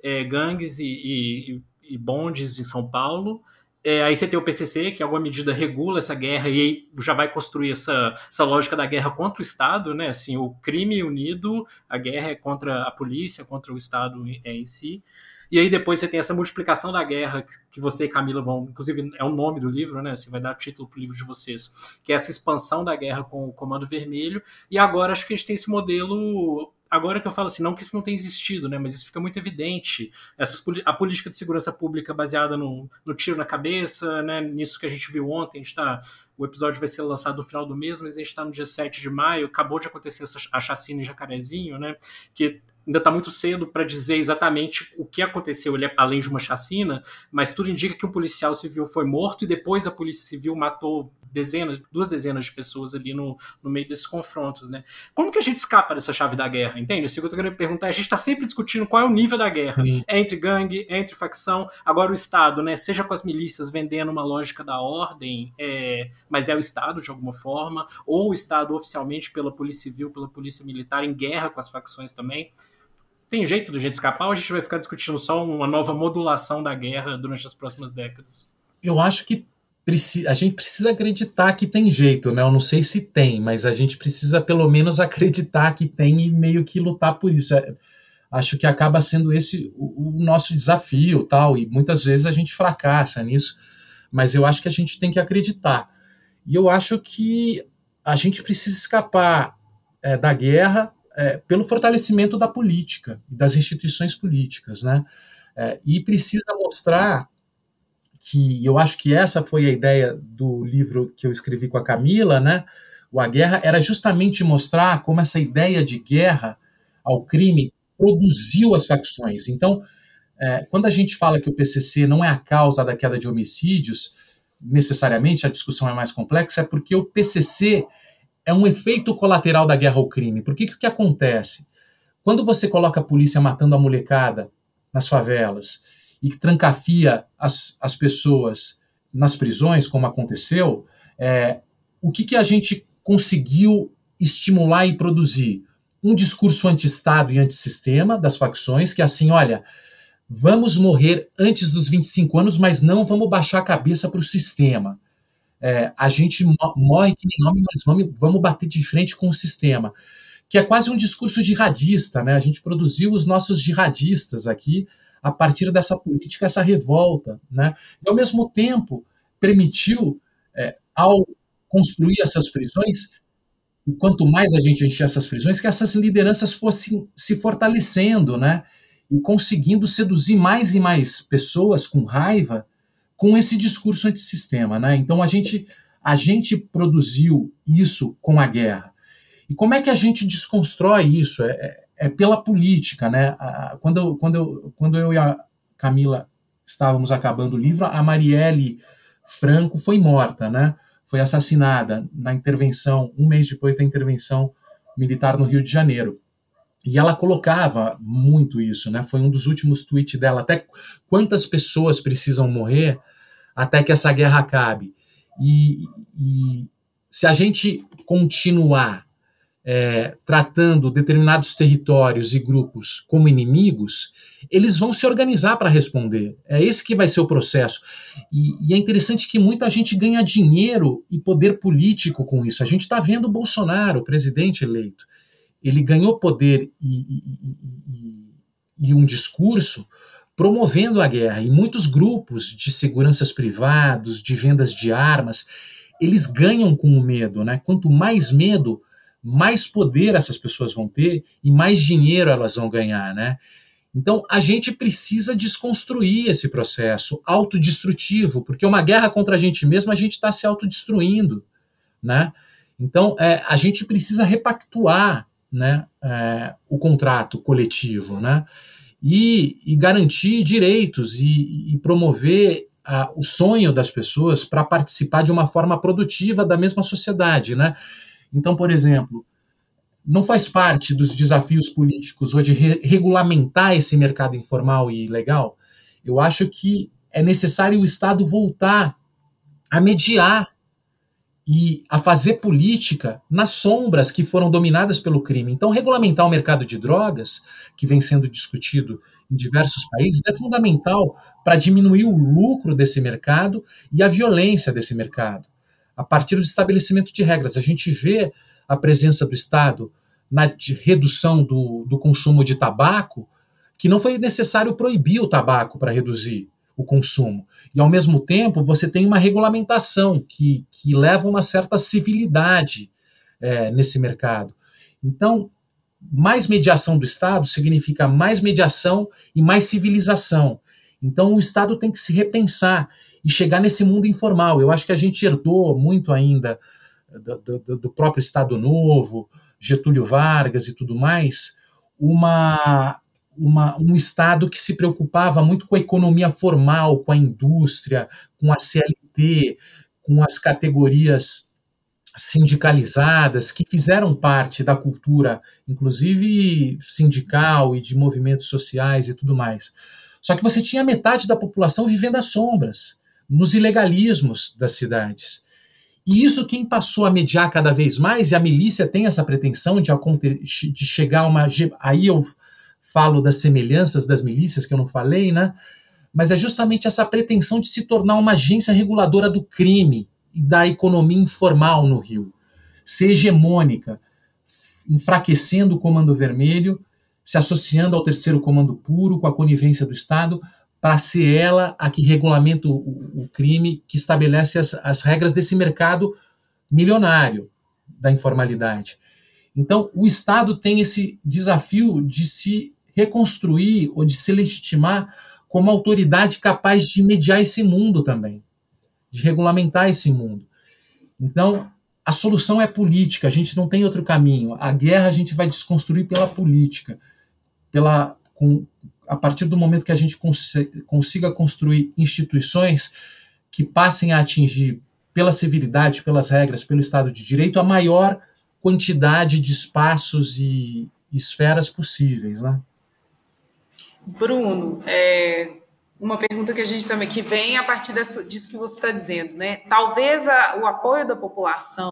É, gangues e, e, e bondes em São Paulo, é, aí você tem o PCC, que em alguma medida regula essa guerra e já vai construir essa, essa lógica da guerra contra o Estado, né? Assim, o crime unido, a guerra é contra a polícia, contra o Estado em, é, em si. E aí depois você tem essa multiplicação da guerra que você e Camila vão, inclusive é o nome do livro, né? Assim, vai dar título para o livro de vocês, que é essa expansão da guerra com o Comando Vermelho. E agora acho que a gente tem esse modelo agora que eu falo assim, não que isso não tenha existido, né, mas isso fica muito evidente. Essas, a política de segurança pública baseada no, no tiro na cabeça, né, nisso que a gente viu ontem, a gente tá, o episódio vai ser lançado no final do mês, mas a gente está no dia 7 de maio, acabou de acontecer essa, a chacina em Jacarezinho, né, que ainda está muito cedo para dizer exatamente o que aconteceu ele, além de uma chacina, mas tudo indica que um policial civil foi morto e depois a polícia civil matou dezenas, duas dezenas de pessoas ali no, no meio desses confrontos, né? Como que a gente escapa dessa chave da guerra, entende? O que eu tô querendo perguntar, a gente está sempre discutindo qual é o nível da guerra, Sim. é entre gangue, é entre facção, agora o Estado, né? Seja com as milícias vendendo uma lógica da ordem, é, mas é o Estado de alguma forma, ou o Estado oficialmente pela Polícia Civil, pela Polícia Militar, em guerra com as facções também. Tem jeito a gente escapar ou a gente vai ficar discutindo só uma nova modulação da guerra durante as próximas décadas? Eu acho que a gente precisa acreditar que tem jeito, né? Eu não sei se tem, mas a gente precisa pelo menos acreditar que tem e meio que lutar por isso. É, acho que acaba sendo esse o, o, nosso desafio, tal, e muitas vezes a gente fracassa nisso, mas eu acho que a gente tem que acreditar. E eu acho que a gente precisa escapar é, da guerra é, pelo fortalecimento da política e das instituições políticas, né? É, e precisa mostrar que eu acho que essa foi a ideia do livro que eu escrevi com a Camila, né? O A Guerra era justamente mostrar como essa ideia de guerra ao crime produziu as facções. Então, é, quando a gente fala que o PCC não é a causa da queda de homicídios, necessariamente a discussão é mais complexa, é porque o PCC é um efeito colateral da guerra ao crime. Porque que o que acontece? Quando você coloca a polícia matando a molecada nas favelas, e que trancafia as, as pessoas nas prisões, como aconteceu, é, o que, que a gente conseguiu estimular e produzir? Um discurso anti-Estado e antissistema das facções, que é assim, olha, vamos morrer antes dos 25 anos, mas não vamos baixar a cabeça para o sistema. É, a gente morre que nem homem, mas vamos, vamos bater de frente com o sistema. Que é quase um discurso jihadista, né? A gente produziu os nossos jihadistas aqui, a partir dessa política, essa revolta. Né? E, ao mesmo tempo, permitiu, é, ao construir essas prisões, e quanto mais a gente encher essas prisões, que essas lideranças fossem se fortalecendo, né? E conseguindo seduzir mais e mais pessoas com raiva com esse discurso antissistema, né? Então a gente a gente produziu isso com a guerra. E como é que a gente desconstrói isso? É, é é pela política, né? Quando eu, quando, eu, quando eu e a Camila estávamos acabando o livro, a Marielle Franco foi morta, né? Foi assassinada na intervenção, um mês depois da intervenção militar no Rio de Janeiro. E ela colocava muito isso, né? Foi um dos últimos tweets dela. Até quantas pessoas precisam morrer até que essa guerra acabe? E, e se a gente continuar é, tratando determinados territórios e grupos como inimigos, eles vão se organizar para responder. É esse que vai ser o processo. E, e, é interessante que muita gente ganha dinheiro e poder político com isso. A gente está vendo o Bolsonaro, o presidente eleito. Ele ganhou poder e, e, e um discurso promovendo a guerra. E muitos grupos de seguranças privados, de vendas de armas, eles ganham com o medo, né? Quanto mais medo, mais poder essas pessoas vão ter e mais dinheiro elas vão ganhar, né? Então a gente precisa desconstruir esse processo autodestrutivo, porque uma guerra contra a gente mesmo a gente está se autodestruindo, né? Então é, a gente precisa repactuar, né, é, o contrato coletivo, né? E, e garantir direitos e, e promover a, o sonho das pessoas para participar de uma forma produtiva da mesma sociedade, né? Então, por exemplo, não faz parte dos desafios políticos hoje re regulamentar esse mercado informal e ilegal. Eu acho que é necessário o Estado voltar a mediar e a fazer política nas sombras que foram dominadas pelo crime. Então, regulamentar o mercado de drogas, que vem sendo discutido em diversos países, é fundamental para diminuir o lucro desse mercado e a violência desse mercado. A partir do estabelecimento de regras, a gente vê a presença do Estado na redução do, do consumo de tabaco, que não foi necessário proibir o tabaco para reduzir o consumo. E, ao mesmo tempo, você tem uma regulamentação que, que leva uma certa civilidade é, nesse mercado. Então, mais mediação do Estado significa mais mediação e mais civilização. Então, o Estado tem que se repensar e chegar nesse mundo informal. Eu acho que a gente herdou muito ainda do, do, do próprio Estado Novo, Getúlio Vargas e tudo mais, uma uma, um Estado que se preocupava muito com a economia formal, com a indústria, com a CLT, com as categorias sindicalizadas que fizeram parte da cultura, inclusive sindical e de movimentos sociais e tudo mais. Só que você tinha metade da população vivendo às sombras, nos ilegalismos das cidades. E isso quem passou a mediar cada vez mais, e a milícia tem essa pretensão de, de chegar a uma. Aí eu falo das semelhanças das milícias que eu não falei, né? Mas é justamente essa pretensão de se tornar uma agência reguladora do crime e da economia informal no Rio, ser hegemônica, enfraquecendo o Comando Vermelho, se associando ao terceiro Comando Puro, com a conivência do Estado, para ser ela a que regulamenta o, o crime, que estabelece as, as regras desse mercado milionário da informalidade. Então, o Estado tem esse desafio de se reconstruir ou de se legitimar como autoridade capaz de mediar esse mundo também, de regulamentar esse mundo. Então, a solução é política, a gente não tem outro caminho. A guerra a gente vai desconstruir pela política, pela com, a partir do momento que a gente cons consiga construir instituições que passem a atingir pela civilidade, pelas regras, pelo Estado de Direito, a maior quantidade de espaços e esferas possíveis, né? Bruno, é, uma pergunta que a gente também que vem a partir dessa, disso que você está dizendo, né? Talvez a, o apoio da população,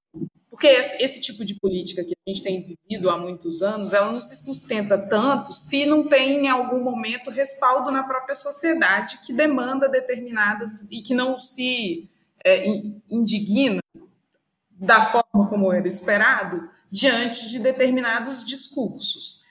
porque esse, esse, tipo de política que a gente tem vivido há muitos anos, ela não se sustenta tanto se não tem em algum momento respaldo na própria sociedade que demanda determinadas e que não se é, indigna da forma como era esperado diante de determinados discursos.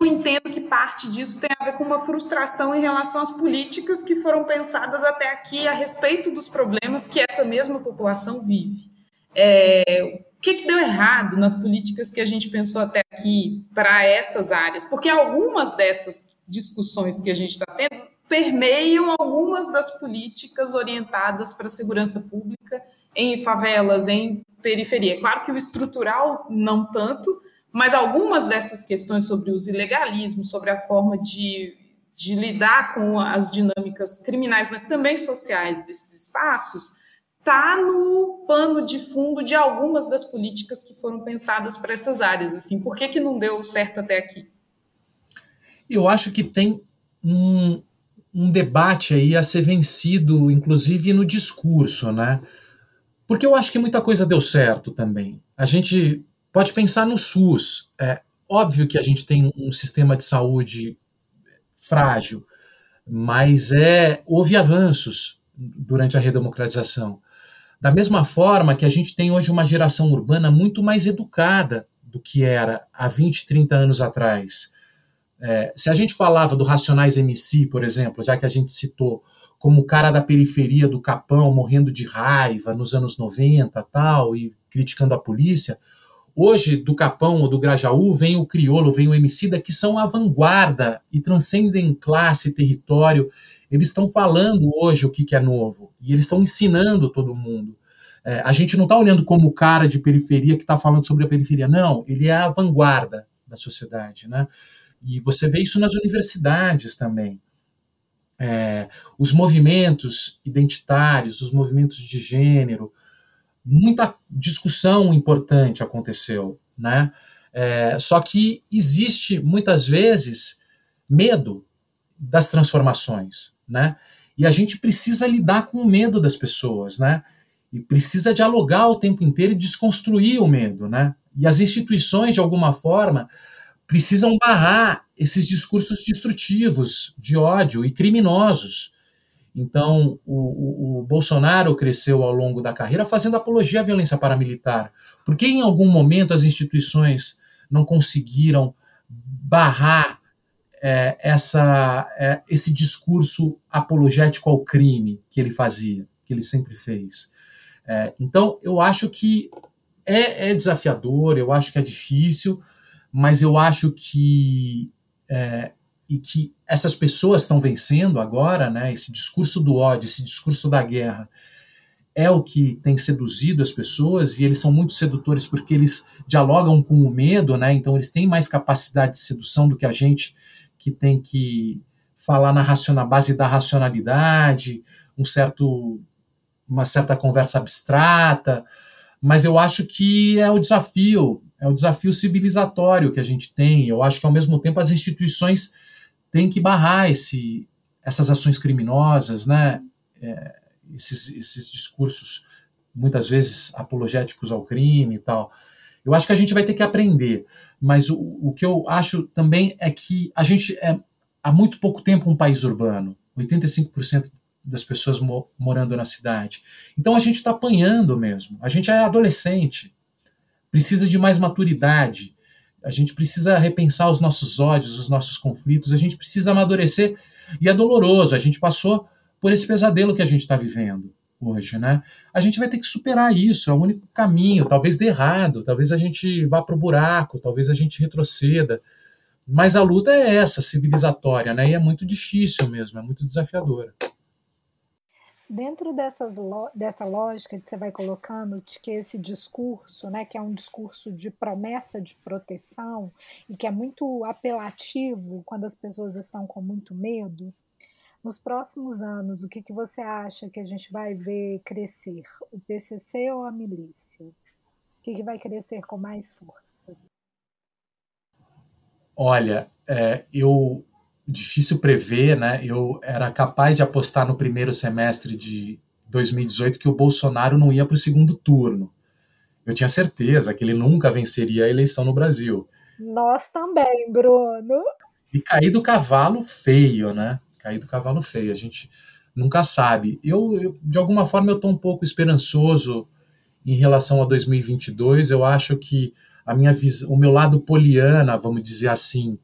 Eu entendo que parte disso tem a ver com uma frustração em relação às políticas que foram pensadas até aqui a respeito dos problemas que essa mesma população vive. É, o que, que deu errado nas políticas que a gente pensou até aqui para essas áreas? Porque algumas dessas discussões que a gente está tendo permeiam algumas das políticas orientadas para a segurança pública em favelas, em periferia. Claro que o estrutural não tanto, mas algumas dessas questões sobre os ilegalismos, sobre a forma de, de lidar com as dinâmicas criminais, mas também sociais desses espaços, está no pano de fundo de algumas das políticas que foram pensadas para essas áreas. Assim, por que, que não deu certo até aqui? Eu acho que tem um, um debate aí a ser vencido, inclusive no discurso, né? Porque eu acho que muita coisa deu certo também. A gente Pode pensar no SUS. É óbvio que a gente tem um sistema de saúde frágil, mas é houve avanços durante a redemocratização. Da mesma forma que a gente tem hoje uma geração urbana muito mais educada do que era há 20, 30 anos atrás. É, se a gente falava do Racionais MC, por exemplo, já que a gente citou como o cara da periferia do Capão morrendo de raiva nos anos 90 tal, e criticando a polícia, hoje do Capão ou do Grajaú vem o Criolo, vem o Emicida, que são a vanguarda e transcendem classe, território. Eles estão falando hoje o que, que é novo, e eles estão ensinando todo mundo. É, a gente não está olhando como o cara de periferia que está falando sobre a periferia, não, ele é a vanguarda da sociedade, né? E você vê isso nas universidades também. É, os movimentos identitários, os movimentos de gênero, muita discussão importante aconteceu, né? É, só que existe muitas vezes medo das transformações, né? E a gente precisa lidar com o medo das pessoas, né? E precisa dialogar o tempo inteiro e desconstruir o medo, né? E as instituições, de alguma forma, precisam barrar esses discursos destrutivos, de ódio e criminosos. Então, o, o, o, Bolsonaro cresceu ao longo da carreira fazendo apologia à violência paramilitar. Porque em algum momento as instituições não conseguiram barrar é, essa, é, esse discurso apologético ao crime que ele fazia, que ele sempre fez. É, então, eu acho que é, é desafiador, eu acho que é difícil, mas eu acho que é, e que essas pessoas estão vencendo agora, né? Esse discurso do ódio, esse discurso da guerra é o que tem seduzido as pessoas e eles são muito sedutores porque eles dialogam com o medo, né? Então eles têm mais capacidade de sedução do que a gente que tem que falar na, raciona, base da racionalidade, um certo uma certa conversa abstrata, mas eu acho que é o desafio é o desafio civilizatório que a gente tem. Eu acho que, ao mesmo tempo, as instituições têm que barrar esse, essas ações criminosas, né? É, esses, esses discursos, muitas vezes apologéticos ao crime e tal. Eu acho que a gente vai ter que aprender. Mas o, o que eu acho também é que a gente é há muito pouco tempo um país urbano. 85% das pessoas mo morando na cidade. Então a gente está apanhando mesmo. A gente é adolescente precisa de mais maturidade. A gente precisa repensar os nossos ódios, os nossos conflitos. A gente precisa amadurecer. E é doloroso. A gente passou por esse pesadelo que a gente está vivendo hoje, né? A gente vai ter que superar isso. É o único caminho. Talvez dê errado. Talvez a gente vá para o buraco. Talvez a gente retroceda. Mas a luta é essa, civilizatória, né? E é muito difícil mesmo. É muito desafiadora. Dentro dessas, dessa lógica que você vai colocando, de que esse discurso, né, que é um discurso de promessa de proteção e que é muito apelativo quando as pessoas estão com muito medo, nos próximos anos, o que, que você acha que a gente vai ver crescer? O PCC ou a milícia? O que, que vai crescer com mais força? Olha, é, eu difícil prever, né? Eu era capaz de apostar no primeiro semestre de 2018 que o Bolsonaro não ia para o segundo turno. Eu tinha certeza que ele nunca venceria a eleição no Brasil. Nós também, Bruno. E cair do cavalo feio, né? Cair do cavalo feio. A gente nunca sabe. Eu, eu de alguma forma, eu estou um pouco esperançoso em relação a 2022. Eu acho que a minha o meu lado poliana, vamos dizer assim,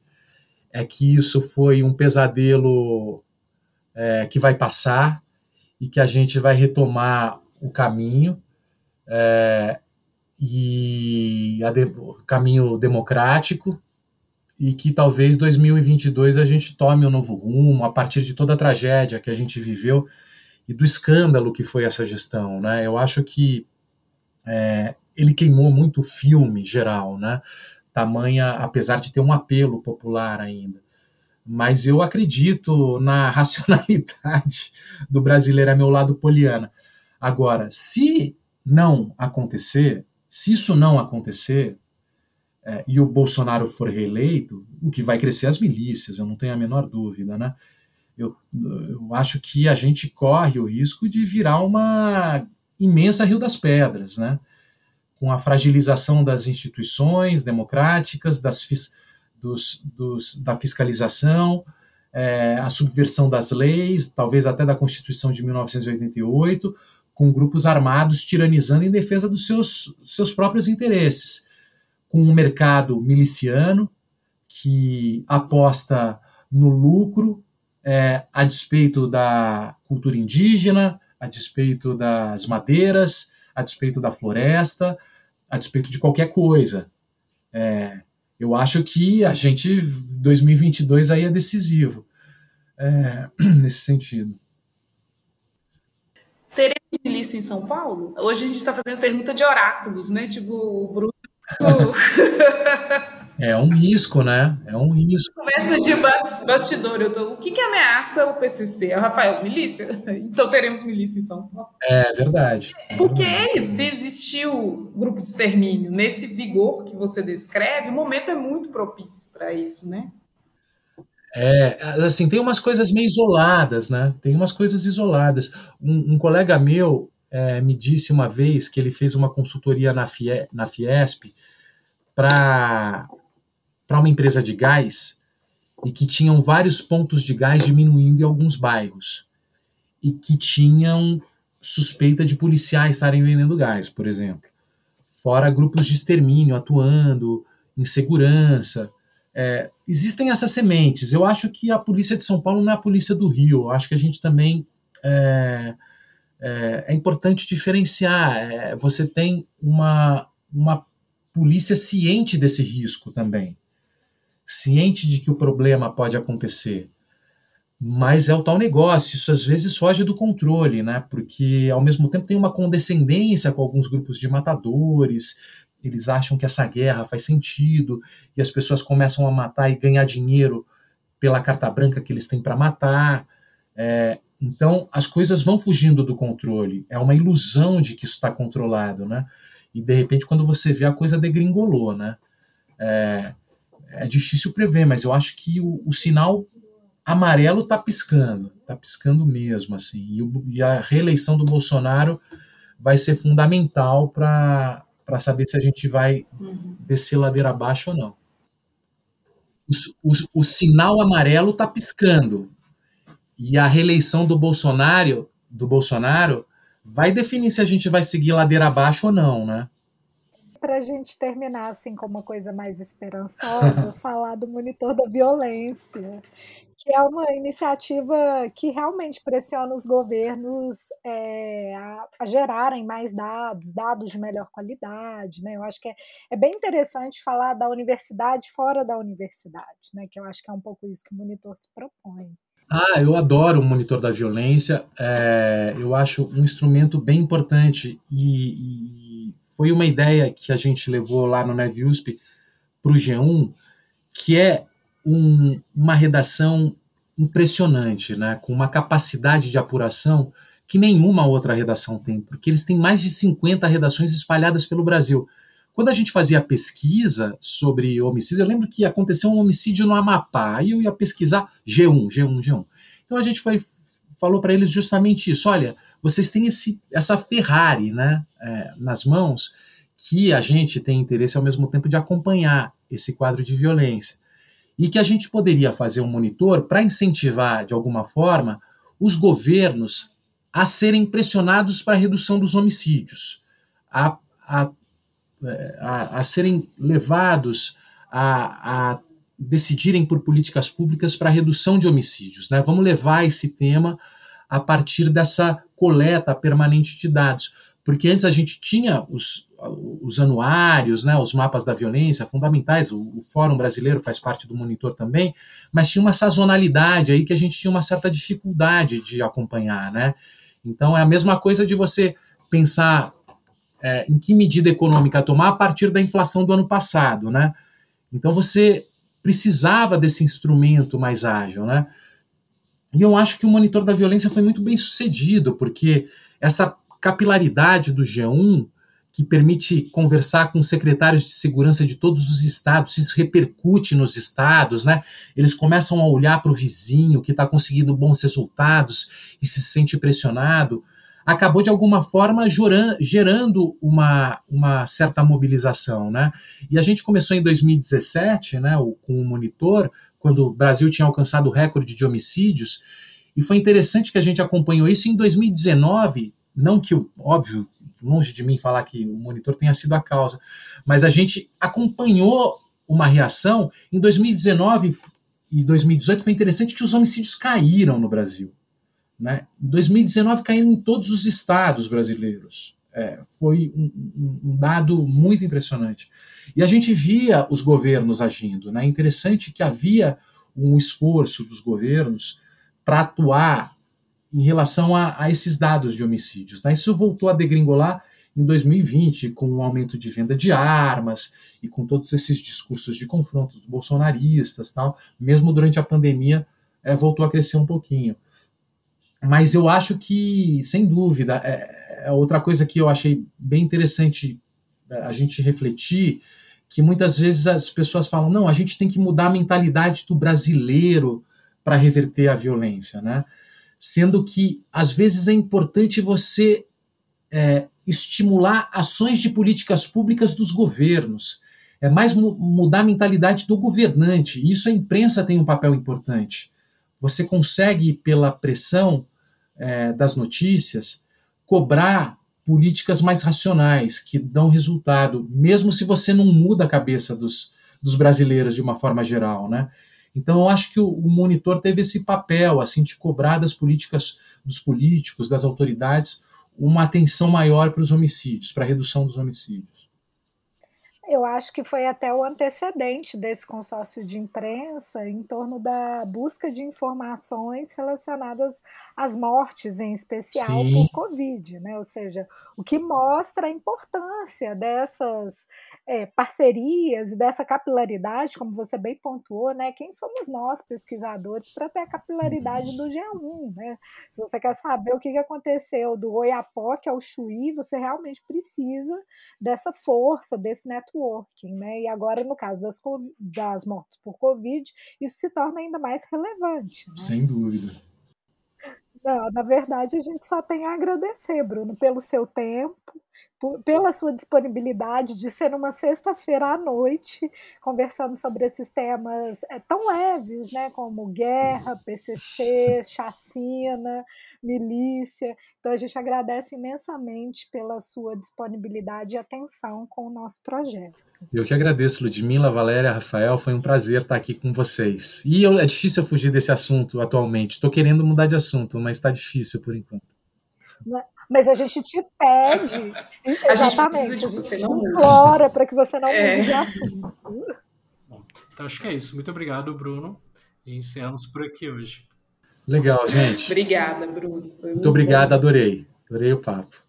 é que isso foi um pesadelo é, que vai passar e que a gente vai retomar o caminho é, e de, o caminho democrático e que talvez 2022 a gente tome um novo rumo a partir de toda a tragédia que a gente viveu e do escândalo que foi essa gestão, né? Eu acho que é, ele queimou muito o filme geral, né? Tamanha, apesar de ter um apelo popular ainda. Mas eu acredito na racionalidade do brasileiro, é meu lado poliana. Agora, se não acontecer, se isso não acontecer, é, e o Bolsonaro for reeleito, o que vai crescer as milícias, eu não tenho a menor dúvida, né? Eu, eu acho que a gente corre o risco de virar uma imensa Rio das Pedras, né? Com a fragilização das instituições democráticas, das, dos, dos, da fiscalização, é, a subversão das leis, talvez até da Constituição de 1988, com grupos armados tiranizando em defesa dos seus, seus próprios interesses, com um mercado miliciano que aposta no lucro é, a despeito da cultura indígena, a despeito das madeiras, a despeito da floresta, a despeito de qualquer coisa. É, eu acho que a gente 2022 aí é decisivo é, nesse sentido. Teremos milícia em São Paulo? Hoje a gente está fazendo pergunta de oráculos, né? Tipo, o Bruno. É um risco, né? É um risco. Começa de bastidor. Eu tô, o que, que ameaça o PCC? É o Rafael, milícia? Então teremos milícia em São Paulo. É verdade. Porque é isso. Se existiu grupo de extermínio nesse vigor que você descreve, o momento é muito propício para isso, né? É, assim, tem umas coisas meio isoladas, né? Tem umas coisas isoladas. Um, um colega meu é, me disse uma vez que ele fez uma consultoria na, Fie, na Fiesp para uma empresa de gás e que tinham vários pontos de gás diminuindo em alguns bairros e que tinham suspeita de policiais estarem vendendo gás, por exemplo. Fora grupos de extermínio atuando, insegurança. É, existem essas sementes. Eu acho que a polícia de São Paulo não é a polícia do Rio. Eu acho que a gente também é, é, é importante diferenciar. É, você tem uma, uma polícia ciente desse risco também, ciente de que o problema pode acontecer. Mas é o tal negócio, isso às vezes foge do controle, né? Porque ao mesmo tempo tem uma condescendência com alguns grupos de matadores, eles acham que essa guerra faz sentido e as pessoas começam a matar e ganhar dinheiro pela carta branca que eles têm para matar. É, então as coisas vão fugindo do controle. É uma ilusão de que isso está controlado, né? E de repente quando você vê a coisa degringolou, né? É, é difícil prever, mas eu acho que o, o sinal amarelo está piscando, está piscando mesmo, assim. E, o, e a reeleição do Bolsonaro vai ser fundamental para saber se a gente vai uhum. descer ladeira abaixo ou não. O, o, o sinal amarelo está piscando e a reeleição do Bolsonaro, do Bolsonaro vai definir se a gente vai seguir ladeira abaixo ou não, né? Para a gente terminar assim com uma coisa mais esperançosa, falar do monitor da violência, que é uma iniciativa que realmente pressiona os governos é, a, a, gerarem mais dados, dados de melhor qualidade. Né? Eu acho que é, é, bem interessante falar da universidade fora da universidade, né? que eu acho que é um pouco isso que o monitor se propõe. Ah, eu adoro o monitor da violência. É, eu acho um instrumento bem importante e, e, foi uma ideia que a gente levou lá no NevUSP para o G1, que é um, uma redação impressionante, né, com uma capacidade de apuração que nenhuma outra redação tem, porque eles têm mais de 50 redações espalhadas pelo Brasil. Quando a gente fazia pesquisa sobre homicídios, eu lembro que aconteceu um homicídio no Amapá, aí eu ia pesquisar G1, G1, G1. Então a gente foi, falou para eles justamente isso: olha, vocês têm esse, essa Ferrari né, é, nas mãos que a gente tem interesse ao mesmo tempo de acompanhar esse quadro de violência e que a gente poderia fazer um monitor para incentivar, de alguma forma, os governos a serem pressionados para a redução dos homicídios, a, a, a, a serem levados a, a, decidirem por políticas públicas para redução de homicídios. Né? Vamos levar esse tema a partir dessa coleta permanente de dados, porque antes a gente tinha os, os anuários, né, os mapas da violência fundamentais, o, o, Fórum Brasileiro faz parte do monitor também, mas tinha uma sazonalidade aí que a gente tinha uma certa dificuldade de acompanhar, né? Então é a mesma coisa de você pensar é, em que medida econômica tomar a partir da inflação do ano passado, né? Então você precisava desse instrumento mais ágil, né? E eu acho que o monitor da violência foi muito bem sucedido, porque essa capilaridade do G1 que permite conversar com secretários de segurança de todos os estados, isso repercute nos estados, né? Eles começam a olhar para o vizinho que está conseguindo bons resultados e se sente pressionado. Acabou de alguma forma gerando uma, uma certa mobilização, né? E a gente começou em 2017, né, com o monitor, quando o Brasil tinha alcançado o recorde de homicídios, e foi interessante que a gente acompanhou isso em 2019, não que, óbvio, longe de mim falar que o monitor tenha sido a causa, mas a gente acompanhou uma reação. Em 2019 e 2018 foi interessante que os homicídios caíram no Brasil. Né? Em 2019 caíram em todos os estados brasileiros. É, foi um, um, dado muito impressionante. E a gente via os governos agindo. Né? É interessante que havia um esforço dos governos para atuar em relação a, a, esses dados de homicídios. Né? Isso voltou a degringolar em 2020, com o aumento de venda de armas e com todos esses discursos de confronto dos bolsonaristas, tal, mesmo durante a pandemia, é, voltou a crescer um pouquinho. Mas eu acho que, sem dúvida, é, é outra coisa que eu achei bem interessante a gente refletir, que muitas vezes as pessoas falam, não, a gente tem que mudar a mentalidade do brasileiro para reverter a violência, né? Sendo que, às vezes, é importante você é, estimular ações de políticas públicas dos governos. É mais mu mudar a mentalidade do governante. Isso a imprensa tem um papel importante. Você consegue, pela pressão é, das notícias, cobrar políticas mais racionais, que dão resultado, mesmo se você não muda a cabeça dos, dos brasileiros de uma forma geral, né? Então, eu acho que o, o, monitor teve esse papel, assim, de cobrar das políticas dos políticos, das autoridades, uma atenção maior para os homicídios, para a redução dos homicídios. Eu acho que foi até o antecedente desse consórcio de imprensa em torno da busca de informações relacionadas às mortes, em especial Sim. por Covid, né? Ou seja, o que mostra a importância dessas é, parcerias e dessa capilaridade, como você bem pontuou, né? Quem somos nós, pesquisadores, para ter a capilaridade do G1, né? Se você quer saber o que aconteceu do Oiapoque ao Chuí, você realmente precisa dessa força, desse networking, né? E agora, no caso das, das mortes por Covid, isso se torna ainda mais relevante. Né? Sem dúvida. Não, na verdade, a gente só tem a agradecer, Bruno, pelo seu tempo, pela sua disponibilidade de ser uma sexta-feira à noite conversando sobre esses temas é, tão leves, né, como guerra, PCC, chacina, milícia. Então a gente agradece imensamente pela sua disponibilidade e atenção com o nosso projeto. Eu que agradeço, Ludmila, Valéria, Rafael, foi um prazer estar aqui com vocês. E eu, é difícil eu fugir desse assunto atualmente. Estou querendo mudar de assunto, mas está difícil por enquanto. Mas a gente te pede, a exatamente, a gente te implora para que você não é. mude de assunto. Bom, então acho que é isso. Muito obrigado, Bruno. E encerramos por aqui hoje. Legal, gente. Obrigada, Bruno. Foi muito, muito obrigado, adorei. Adorei o papo.